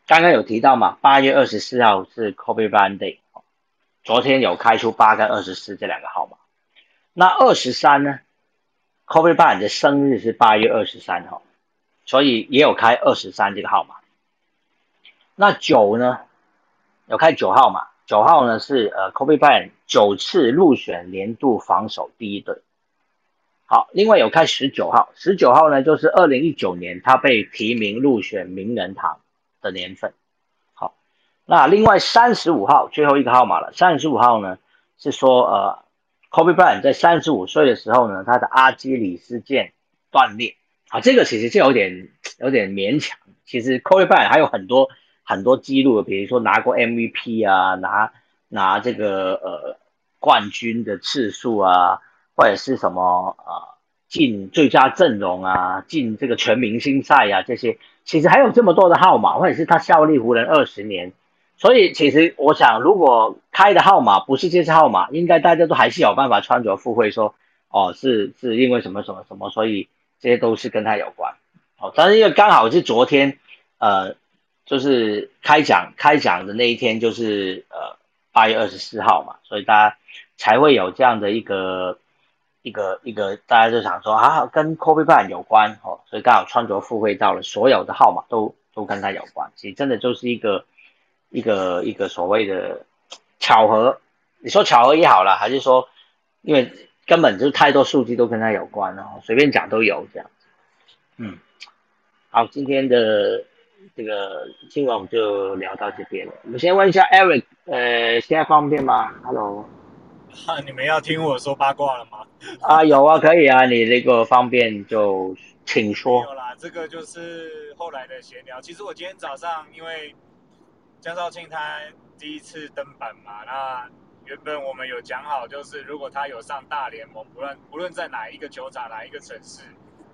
刚刚有提到嘛，八月二十四号是 Kobe Bryant Day。昨天有开出八跟二十四这两个号码，那二十三呢？Kobe Bryant 的生日是八月二十三号，所以也有开二十三这个号码。那九呢？有开九号码，九号呢是呃 Kobe Bryant 九次入选年度防守第一队。好，另外有开十九号，十九号呢就是二零一九年他被提名入选名人堂的年份。那另外三十五号最后一个号码了，三十五号呢是说呃，Kobe Bryant 在三十五岁的时候呢，他的阿基里斯腱断裂啊，这个其实就有点有点勉强。其实 Kobe Bryant 还有很多很多记录，比如说拿过 MVP 啊，拿拿这个呃冠军的次数啊，或者是什么啊进最佳阵容啊，进这个全明星赛啊这些，其实还有这么多的号码，或者是他效力湖人二十年。所以其实我想，如果开的号码不是这些号码，应该大家都还是有办法穿着附会说，哦，是是因为什么什么什么，所以这些都是跟他有关。哦，但是因为刚好是昨天，呃，就是开奖开奖的那一天，就是呃八月二十四号嘛，所以大家才会有这样的一个一个一个，大家就想说啊，跟 Kobe Bryant 有关哦，所以刚好穿着附会到了所有的号码都都跟他有关，其实真的就是一个。一个一个所谓的巧合，你说巧合也好了，还是说因为根本就是太多数据都跟他有关了，随便讲都有这样子。嗯，好，今天的这个新闻我们就聊到这边了。我们先问一下 Eric，呃，现在方便吗？Hello。啊，你们要听我说八卦了吗？啊，有啊，可以啊，你那个方便就请说。有啦，这个就是后来的闲聊。其实我今天早上因为江少庆他第一次登板嘛，那原本我们有讲好，就是如果他有上大联盟，不论不论在哪一个球场、哪一个城市，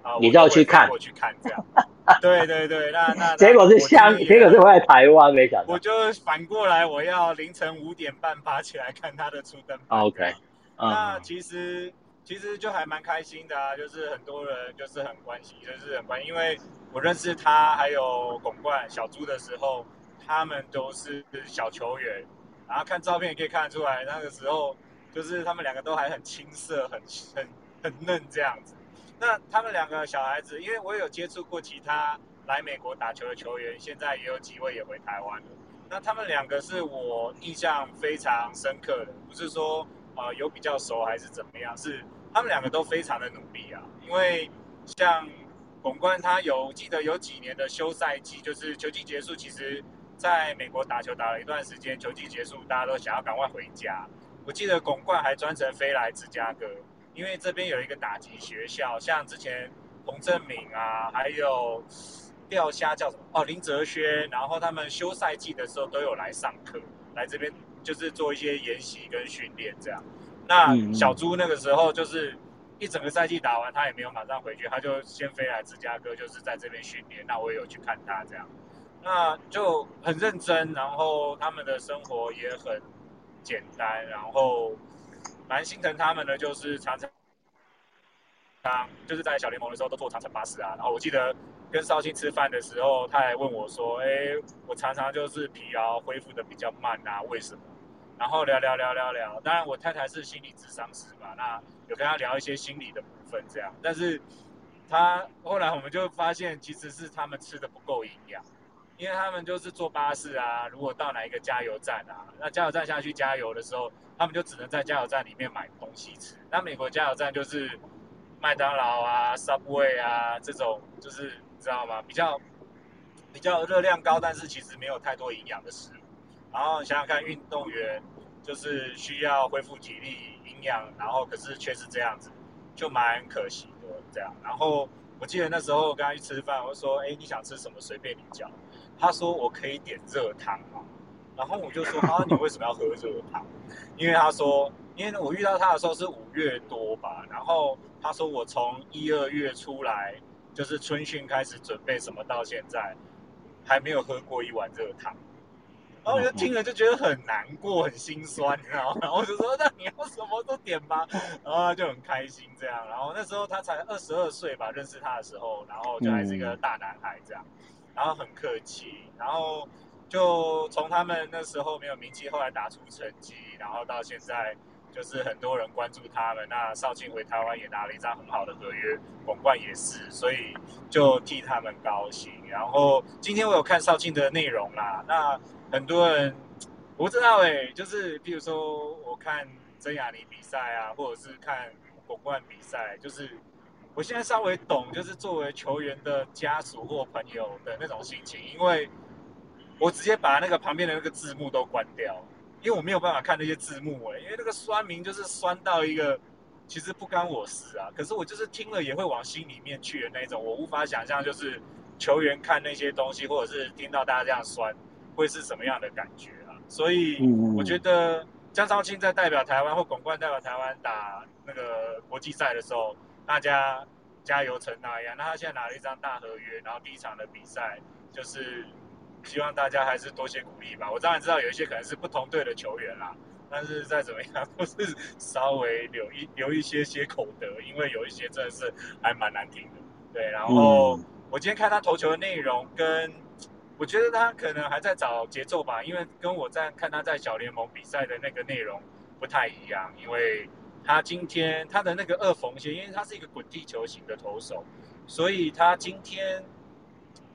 啊，你都要去看，我去看这样。对对对，那那结果是香，结果是在台湾，没想到。我就反过来，我要凌晨五点半爬起来看他的初登板。OK。那其实其实就还蛮开心的啊，就是很多人就是很关心，就是很关心，因为我认识他还有巩冠小猪的时候，他们都是小球员，然后看照片也可以看得出来，那个时候就是他们两个都还很青涩，很很很嫩这样子。那他们两个小孩子，因为我有接触过其他来美国打球的球员，现在也有几位也回台湾了。那他们两个是我印象非常深刻的，不是说。呃，有比较熟还是怎么样？是他们两个都非常的努力啊。因为像巩冠，他有记得有几年的休赛季，就是球季结束，其实在美国打球打了一段时间，球季结束，大家都想要赶快回家。我记得巩冠还专程飞来芝加哥，因为这边有一个打击学校，像之前洪正敏啊，还有钓虾叫什么哦林哲轩，然后他们休赛季的时候都有来上课，来这边。就是做一些研习跟训练这样，那小朱那个时候就是一整个赛季打完，他也没有马上回去，他就先飞来芝加哥，就是在这边训练。那我也有去看他这样，那就很认真，然后他们的生活也很简单，然后蛮心疼他们的，就是常常当就是在小联盟的时候都坐长城巴士啊。然后我记得跟绍兴吃饭的时候，他还问我说：“哎，我常常就是疲劳恢复的比较慢啊，为什么？”然后聊聊聊聊聊，当然我太太是心理咨商师嘛，那有跟她聊一些心理的部分这样，但是她后来我们就发现其实是他们吃的不够营养，因为他们就是坐巴士啊，如果到哪一个加油站啊，那加油站下去加油的时候，他们就只能在加油站里面买东西吃。那美国加油站就是麦当劳啊、Subway 啊这种，就是你知道吗？比较比较热量高，但是其实没有太多营养的食物。然后想想看，运动员就是需要恢复体力、营养，然后可是却是这样子，就蛮可惜的这样。然后我记得那时候我跟他去吃饭，我说：“哎，你想吃什么？随便你叫。”他说：“我可以点热汤吗？”然后我就说：“啊，你为什么要喝热汤？”因为他说：“因为我遇到他的时候是五月多吧，然后他说我从一二月出来，就是春训开始准备什么，到现在还没有喝过一碗热汤。”然后我就听了就觉得很难过，很心酸，你知道吗？然后我就说：“那你要什么都点吧。”然后他就很开心这样。然后那时候他才二十二岁吧，认识他的时候，然后就还是一个大男孩这样。然后很客气，然后就从他们那时候没有名气，后来打出成绩，然后到现在就是很多人关注他们。那少庆回台湾也拿了一张很好的合约，广冠也是，所以就替他们高兴。然后今天我有看少庆的内容啦，那。很多人我不知道哎，就是比如说我看曾雅妮比赛啊，或者是看巩冠比赛，就是我现在稍微懂，就是作为球员的家属或朋友的那种心情，因为我直接把那个旁边的那个字幕都关掉，因为我没有办法看那些字幕哎，因为那个酸名就是酸到一个其实不干我事啊，可是我就是听了也会往心里面去的那种，我无法想象就是球员看那些东西，或者是听到大家这样酸。会是什么样的感觉啊？所以我觉得江超清在代表台湾或巩冠代表台湾打那个国际赛的时候，大家加油成那样。那他现在拿了一张大合约，然后第一场的比赛就是希望大家还是多些鼓励吧。我当然知道有一些可能是不同队的球员啦，但是再怎么样都是稍微留一 留一些些口德，因为有一些真的是还蛮难听的。对，然后我今天看他投球的内容跟。我觉得他可能还在找节奏吧，因为跟我在看他在小联盟比赛的那个内容不太一样。因为他今天他的那个二缝线，因为他是一个滚地球型的投手，所以他今天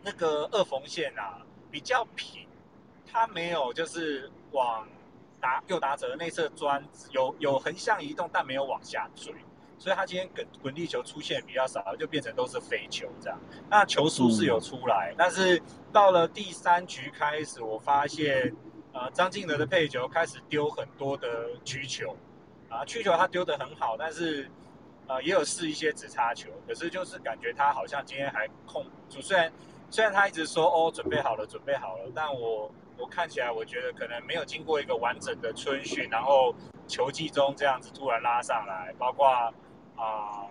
那个二缝线啊比较平，他没有就是往打右打者的内侧钻，有有横向移动，但没有往下坠。所以他今天滚滚地球出现比较少，就变成都是飞球这样。那球速是有出来，但是到了第三局开始，我发现呃张敬德的配球开始丢很多的曲球，啊曲球他丢的很好，但是呃也有试一些直插球，可是就是感觉他好像今天还控就，虽然虽然他一直说哦准备好了准备好了，但我我看起来我觉得可能没有经过一个完整的春训，然后球季中这样子突然拉上来，包括。啊，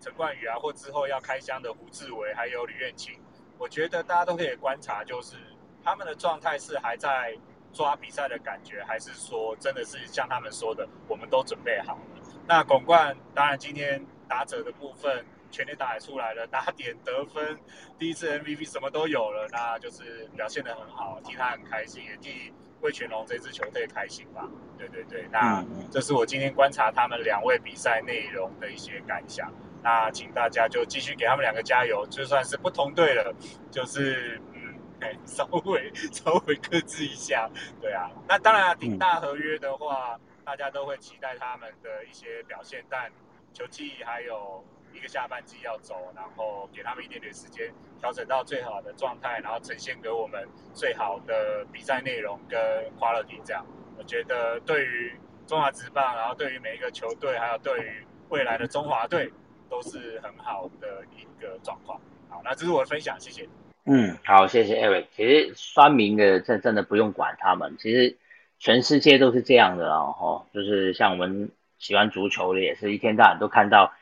陈冠宇啊，或之后要开箱的胡志伟，还有吕彦青，我觉得大家都可以观察，就是他们的状态是还在抓比赛的感觉，还是说真的是像他们说的，我们都准备好了。那巩冠当然今天打者的部分全力打也出来了，打点得分，第一次 MVP 什么都有了，那就是表现得很好，替他很开心，也替。魏全龙这支球队开心吧？对对对，那这是我今天观察他们两位比赛内容的一些感想。那请大家就继续给他们两个加油，就算是不同队了，就是嗯，哎，稍微稍微克制一下。对啊，那当然顶大合约的话，大家都会期待他们的一些表现，但球技还有。一个下半季要走，然后给他们一点点时间调整到最好的状态，然后呈现给我们最好的比赛内容跟 quality。这样，我觉得对于中华职棒，然后对于每一个球队，还有对于未来的中华队，都是很好的一个状况。好，那这是我的分享，谢谢。嗯，好，谢谢 Eric。其实酸民的真真的不用管他们，其实全世界都是这样的哦，就是像我们喜欢足球的，也是一天到晚都看到。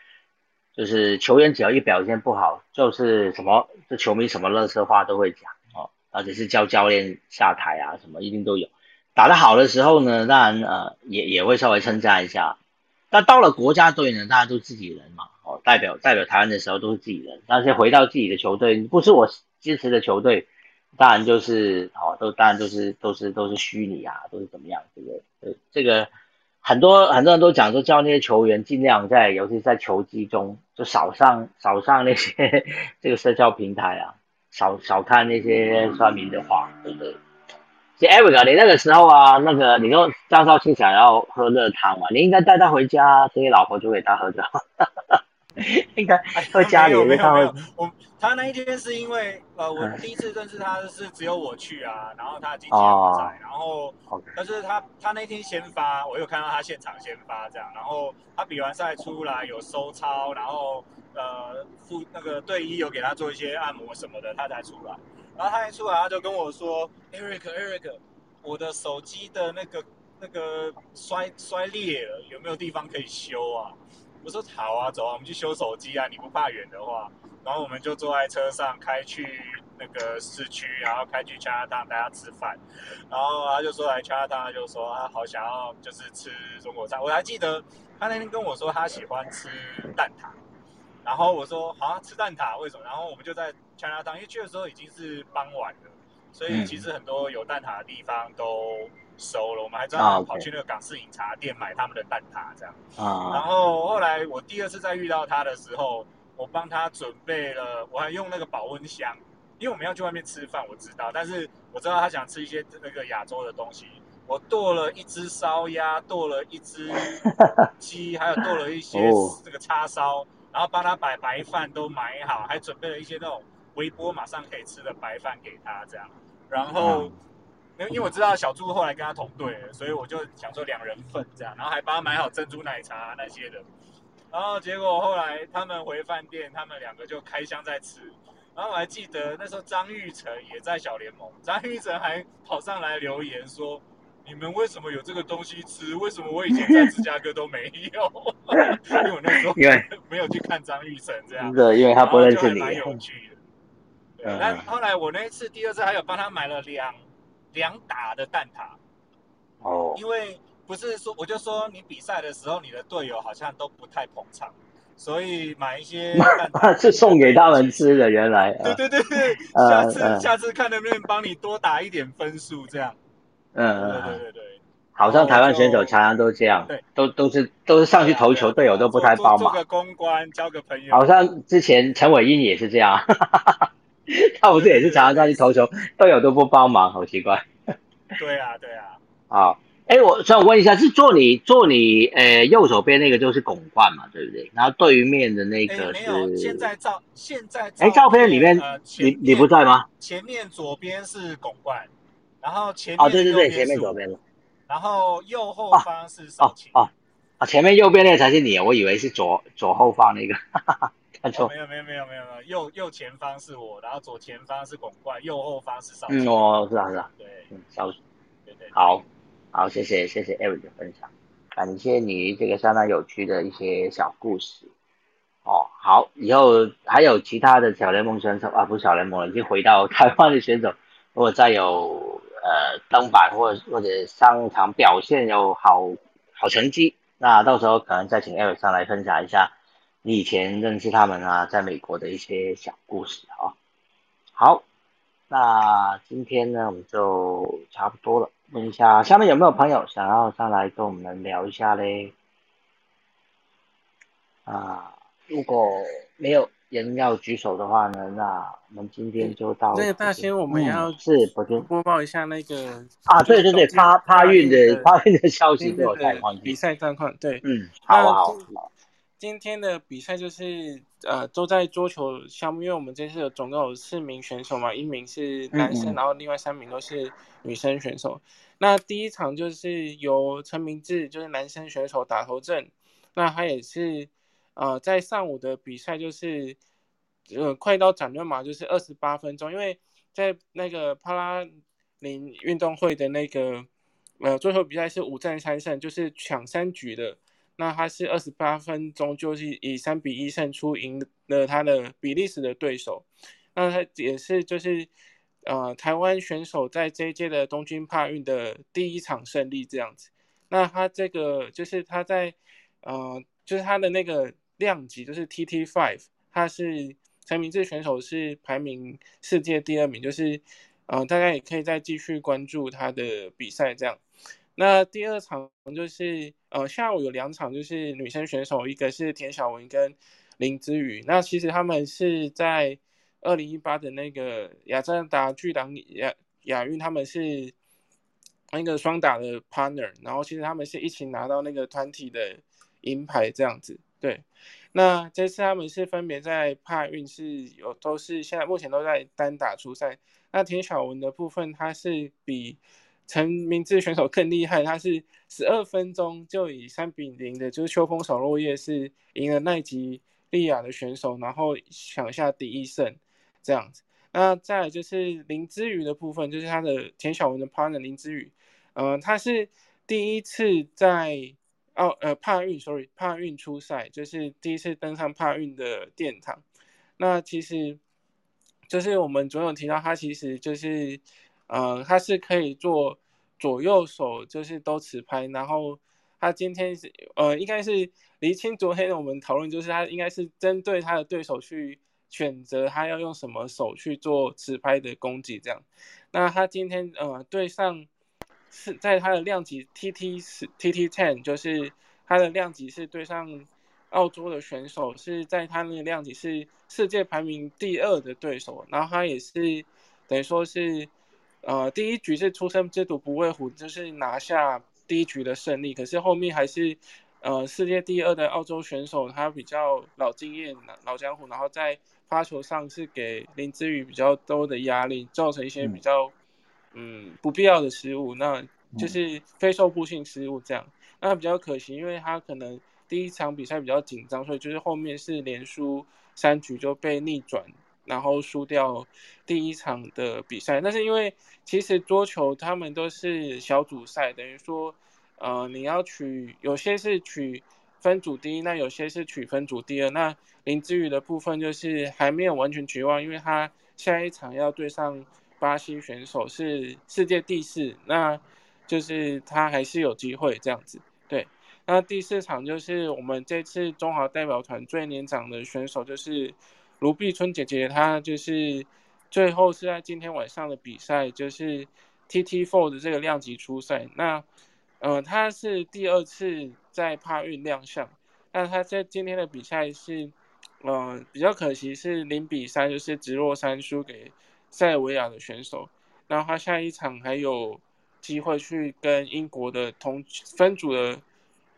就是球员只要一表现不好，就是什么这球迷什么乐色话都会讲哦，而且是叫教练下台啊，什么一定都有。打得好的时候呢，当然呃也也会稍微称赞一下。但到了国家队呢，大家都自己人嘛，哦，代表代表台湾的时候都是自己人。但是回到自己的球队，不是我支持的球队，当然就是哦，都当然都是都是都是虚拟啊，都是怎么样，对不对？呃，这个。很多很多人都讲说，叫那些球员尽量在，尤其在球季中，就少上少上那些这个社交平台啊，少少看那些算民的话，对不对？其实 Eric，你那个时候啊，那个你跟张少卿想要喝热汤嘛，你应该带他回家，所以老婆就给他喝着。应该会家里没有没有，我他那一天是因为呃，我第一次认识他是只有我去啊，然后他经纪人不在，然后但是他他那天先发，我有看到他现场先发这样，然后他比完赛出来有收操，然后呃副那个队医有给他做一些按摩什么的，他才出来，然后他一出来他就跟我说，Eric Eric，我的手机的那个那个摔摔裂了，有没有地方可以修啊？我说好啊，走啊，我们去修手机啊！你不怕远的话，然后我们就坐在车上开去那个市区，然后开去加拿大大家吃饭。然后他就说来加拿大，就说他好想要就是吃中国菜。我还记得他那天跟我说他喜欢吃蛋挞，然后我说好吃蛋挞为什么？然后我们就在加拿大，因为去的时候已经是傍晚了，所以其实很多有蛋挞的地方都。收了，我们还专门跑去那个港式饮茶店买他们的蛋挞，这样。啊。然后后来我第二次再遇到他的时候，我帮他准备了，我还用那个保温箱，因为我们要去外面吃饭，我知道，但是我知道他想吃一些那个亚洲的东西，我剁了一只烧鸭，剁了一只鸡，还有剁了一些这个叉烧，然后帮他把白饭都买好，还准备了一些那种微波马上可以吃的白饭给他，这样，然后。因为因为我知道小猪后来跟他同队了，所以我就想说两人份这样，然后还帮他买好珍珠奶茶那些的，然后结果后来他们回饭店，他们两个就开箱在吃，然后我还记得那时候张玉成也在小联盟，张玉成还跑上来留言说：“你们为什么有这个东西吃？为什么我以前在芝加哥都没有？” 因为我那时候因为没有去看张玉成这样，对，因为他不认识你，蛮有趣的。但后来我那一次第二次还有帮他买了两。两打的蛋挞，哦，因为不是说，我就说你比赛的时候，你的队友好像都不太捧场，所以买一些 蛋挞是送给他们吃的。原来，对对对对，下次下次看能不能帮你多打一点分数，这样。嗯嗯，对对对，好像台湾选手常常都这样，对，都都是都是上去投球，队友都不太帮忙。做个公关，交个朋友。好像之前陈伟英也是这样。他不是也是常常上去投球，队友都不帮忙，好奇怪。对啊，对啊。好，哎，我想问一下，是坐你坐你呃右手边那个就是拱冠嘛，对不对？然后对面的那个没有，现在照现在哎照片里面你你不在吗？前面左边是拱冠，然后前面哦对对对，前面左边然后右后方是少卿哦啊，前面右边那个才是你，我以为是左左后方那个，看错，没有没有没有没有没有，右右前方是我，然后左前方是拱冠，右后方是少卿。嗯，我知道知道，对，嗯，少对对，好。好，谢谢谢谢 Eric 的分享，感谢你这个相当有趣的一些小故事。哦，好，以后还有其他的小联盟选手啊，不是小联盟了，已经回到台湾的选手，如果再有呃登板或者或者上场表现有好好成绩，那到时候可能再请 Eric 上来分享一下你以前认识他们啊，在美国的一些小故事啊。好，那今天呢，我们就差不多了。问一下，下面有没有朋友想要上来跟我们聊一下嘞？啊，如果没有人要举手的话呢，那我们今天就到。那个大仙，我们要是播播报一下那个啊，对对对，趴趴运的趴运的消息，对。比赛状况，对，嗯，好好好。今天的比赛就是呃都在桌球项目，因为我们这次有总共有四名选手嘛，一名是男生，然后另外三名都是女生选手。那第一场就是由陈明志，就是男生选手打头阵，那他也是呃在上午的比赛就是呃快刀斩乱麻，就是二十八分钟，因为在那个帕拉林运动会的那个呃桌球比赛是五战三胜，就是抢三局的。那他是二十八分钟，就是以三比一胜出，赢了他的比利时的对手。那他也是就是呃台湾选手在这一届的东京帕运的第一场胜利这样子。那他这个就是他在呃就是他的那个量级就是 TT Five，他是陈明志选手是排名世界第二名，就是呃大家也可以再继续关注他的比赛这样。那第二场就是呃下午有两场，就是女生选手，一个是田晓雯跟林之宇。那其实他们是在二零一八的那个亚特兰大巨党亚亚运，他们是那个双打的 partner，然后其实他们是一起拿到那个团体的银牌这样子。对，那这次他们是分别在帕运是有都是现在目前都在单打出赛。那田晓雯的部分，她是比。陈明志选手更厉害，他是十二分钟就以三比零的，就是秋风扫落叶是赢了奈吉利亚的选手，然后抢下第一胜这样子。那再就是林之宇的部分，就是他的田晓文的 partner 林之宇，呃，他是第一次在奥呃帕运，sorry 帕运出赛，就是第一次登上帕运的殿堂。那其实就是我们总有提到，他其实就是。呃，他是可以做左右手，就是都持拍。然后他今天是呃，应该是厘清昨天我们讨论，就是他应该是针对他的对手去选择他要用什么手去做持拍的攻击这样。那他今天呃对上是在他的量级 TT 是 TT ten，就是他的量级是对上澳洲的选手，是在他那个量级是世界排名第二的对手。然后他也是等于说是。呃，第一局是出生之犊不畏虎，就是拿下第一局的胜利。可是后面还是，呃，世界第二的澳洲选手他比较老经验、老江湖，然后在发球上是给林之宇比较多的压力，造成一些比较嗯不必要的失误，那就是非受迫性失误这样。那比较可惜，因为他可能第一场比赛比较紧张，所以就是后面是连输三局就被逆转。然后输掉第一场的比赛，但是因为其实桌球他们都是小组赛，等于说，呃，你要取有些是取分组第一，那有些是取分组第二。那林志宇的部分就是还没有完全绝望，因为他下一场要对上巴西选手是世界第四，那就是他还是有机会这样子。对，那第四场就是我们这次中华代表团最年长的选手就是。卢碧春姐姐，她就是最后是在今天晚上的比赛，就是 TT Four 的这个量级初赛。那，呃，她是第二次在帕运亮相，那她在今天的比赛是，呃，比较可惜是零比三，就是直落三输给塞尔维亚的选手。然后她下一场还有机会去跟英国的同分组的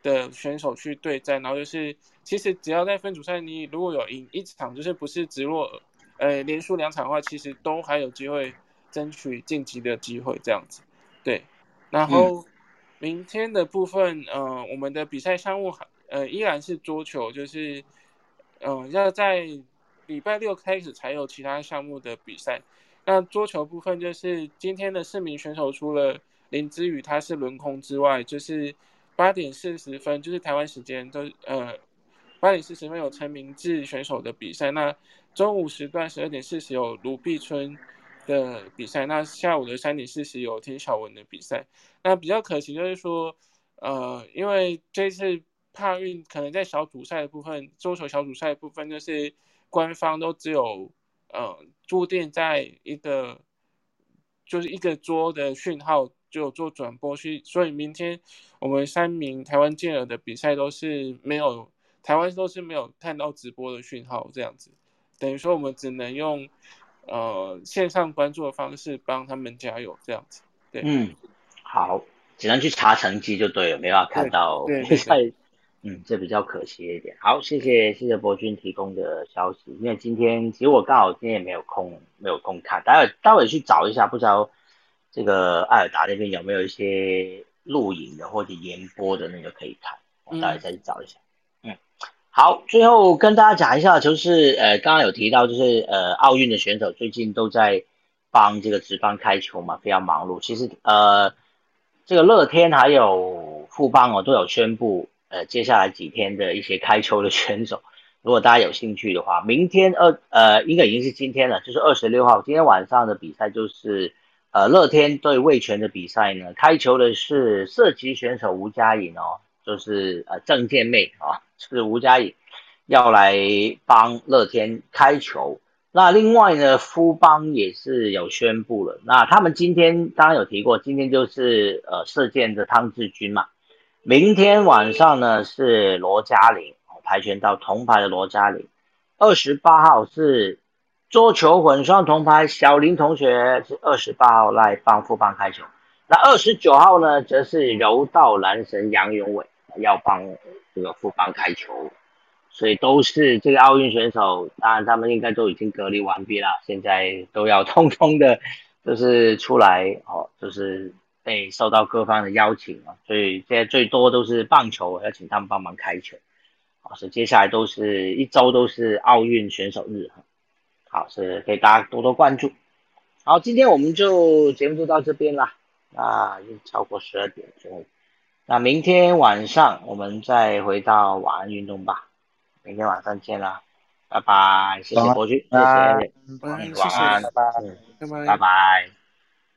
的选手去对战，然后就是其实只要在分组赛你如果有赢一场，就是不是直落呃连输两场的话，其实都还有机会争取晋级的机会这样子。对，然后明天的部分，呃，我们的比赛项目还呃依然是桌球，就是嗯要在礼拜六开始才有其他项目的比赛。那桌球部分就是今天的四名选手，除了林之宇他是轮空之外，就是八点四十分，就是台湾时间都呃八点四十分有陈明志选手的比赛。那中午时段十二点四十有卢碧春的比赛。那下午的三点四十有田晓文的比赛。那比较可惜就是说，呃，因为这次帕运可能在小组赛的部分，桌球小组赛的部分就是官方都只有。呃，注定在一个就是一个桌的讯号就做转播，去，所以明天我们三名台湾健儿的比赛都是没有台湾都是没有看到直播的讯号，这样子，等于说我们只能用呃线上关注的方式帮他们加油，这样子。对，嗯，好，只能去查成绩就对了，没办法看到比赛。嗯，这比较可惜一点。好，谢谢谢谢博君提供的消息。因为今天其实我刚好今天也没有空，没有空看。待会待会去找一下，不知道这个艾尔达那边有没有一些录影的或者延播的那个可以看。我大家再去找一下。嗯，好，最后跟大家讲一下，就是呃刚刚有提到，就是呃奥运的选手最近都在帮这个职棒开球嘛，非常忙碌。其实呃这个乐天还有富邦哦都有宣布。呃，接下来几天的一些开球的选手，如果大家有兴趣的话，明天二呃，应该已经是今天了，就是二十六号，今天晚上的比赛就是呃乐天对魏权的比赛呢。开球的是射击选手吴佳颖哦，就是呃郑健妹啊，是吴佳颖要来帮乐天开球。那另外呢，夫邦也是有宣布了，那他们今天刚刚有提过，今天就是呃射箭的汤志军嘛。明天晚上呢是罗嘉玲，跆拳道铜牌的罗嘉玲。二十八号是桌球混双铜牌小林同学，是二十八号来帮富邦开球。那二十九号呢，则是柔道男神杨永伟要帮这个富邦开球。所以都是这个奥运选手，当然他们应该都已经隔离完毕了，现在都要通通的，就是出来哦，就是。被受到各方的邀请啊，所以现在最多都是棒球要请他们帮忙开球，好，所以接下来都是一周都是奥运选手日哈，好，是可以大家多多关注。好，今天我们就节目就到这边啦，啊，已经超过十二点钟，那明天晚上我们再回到晚安运动吧，明天晚上见啦，拜拜，谢谢伯君，谢谢，晚安，拜拜，拜拜。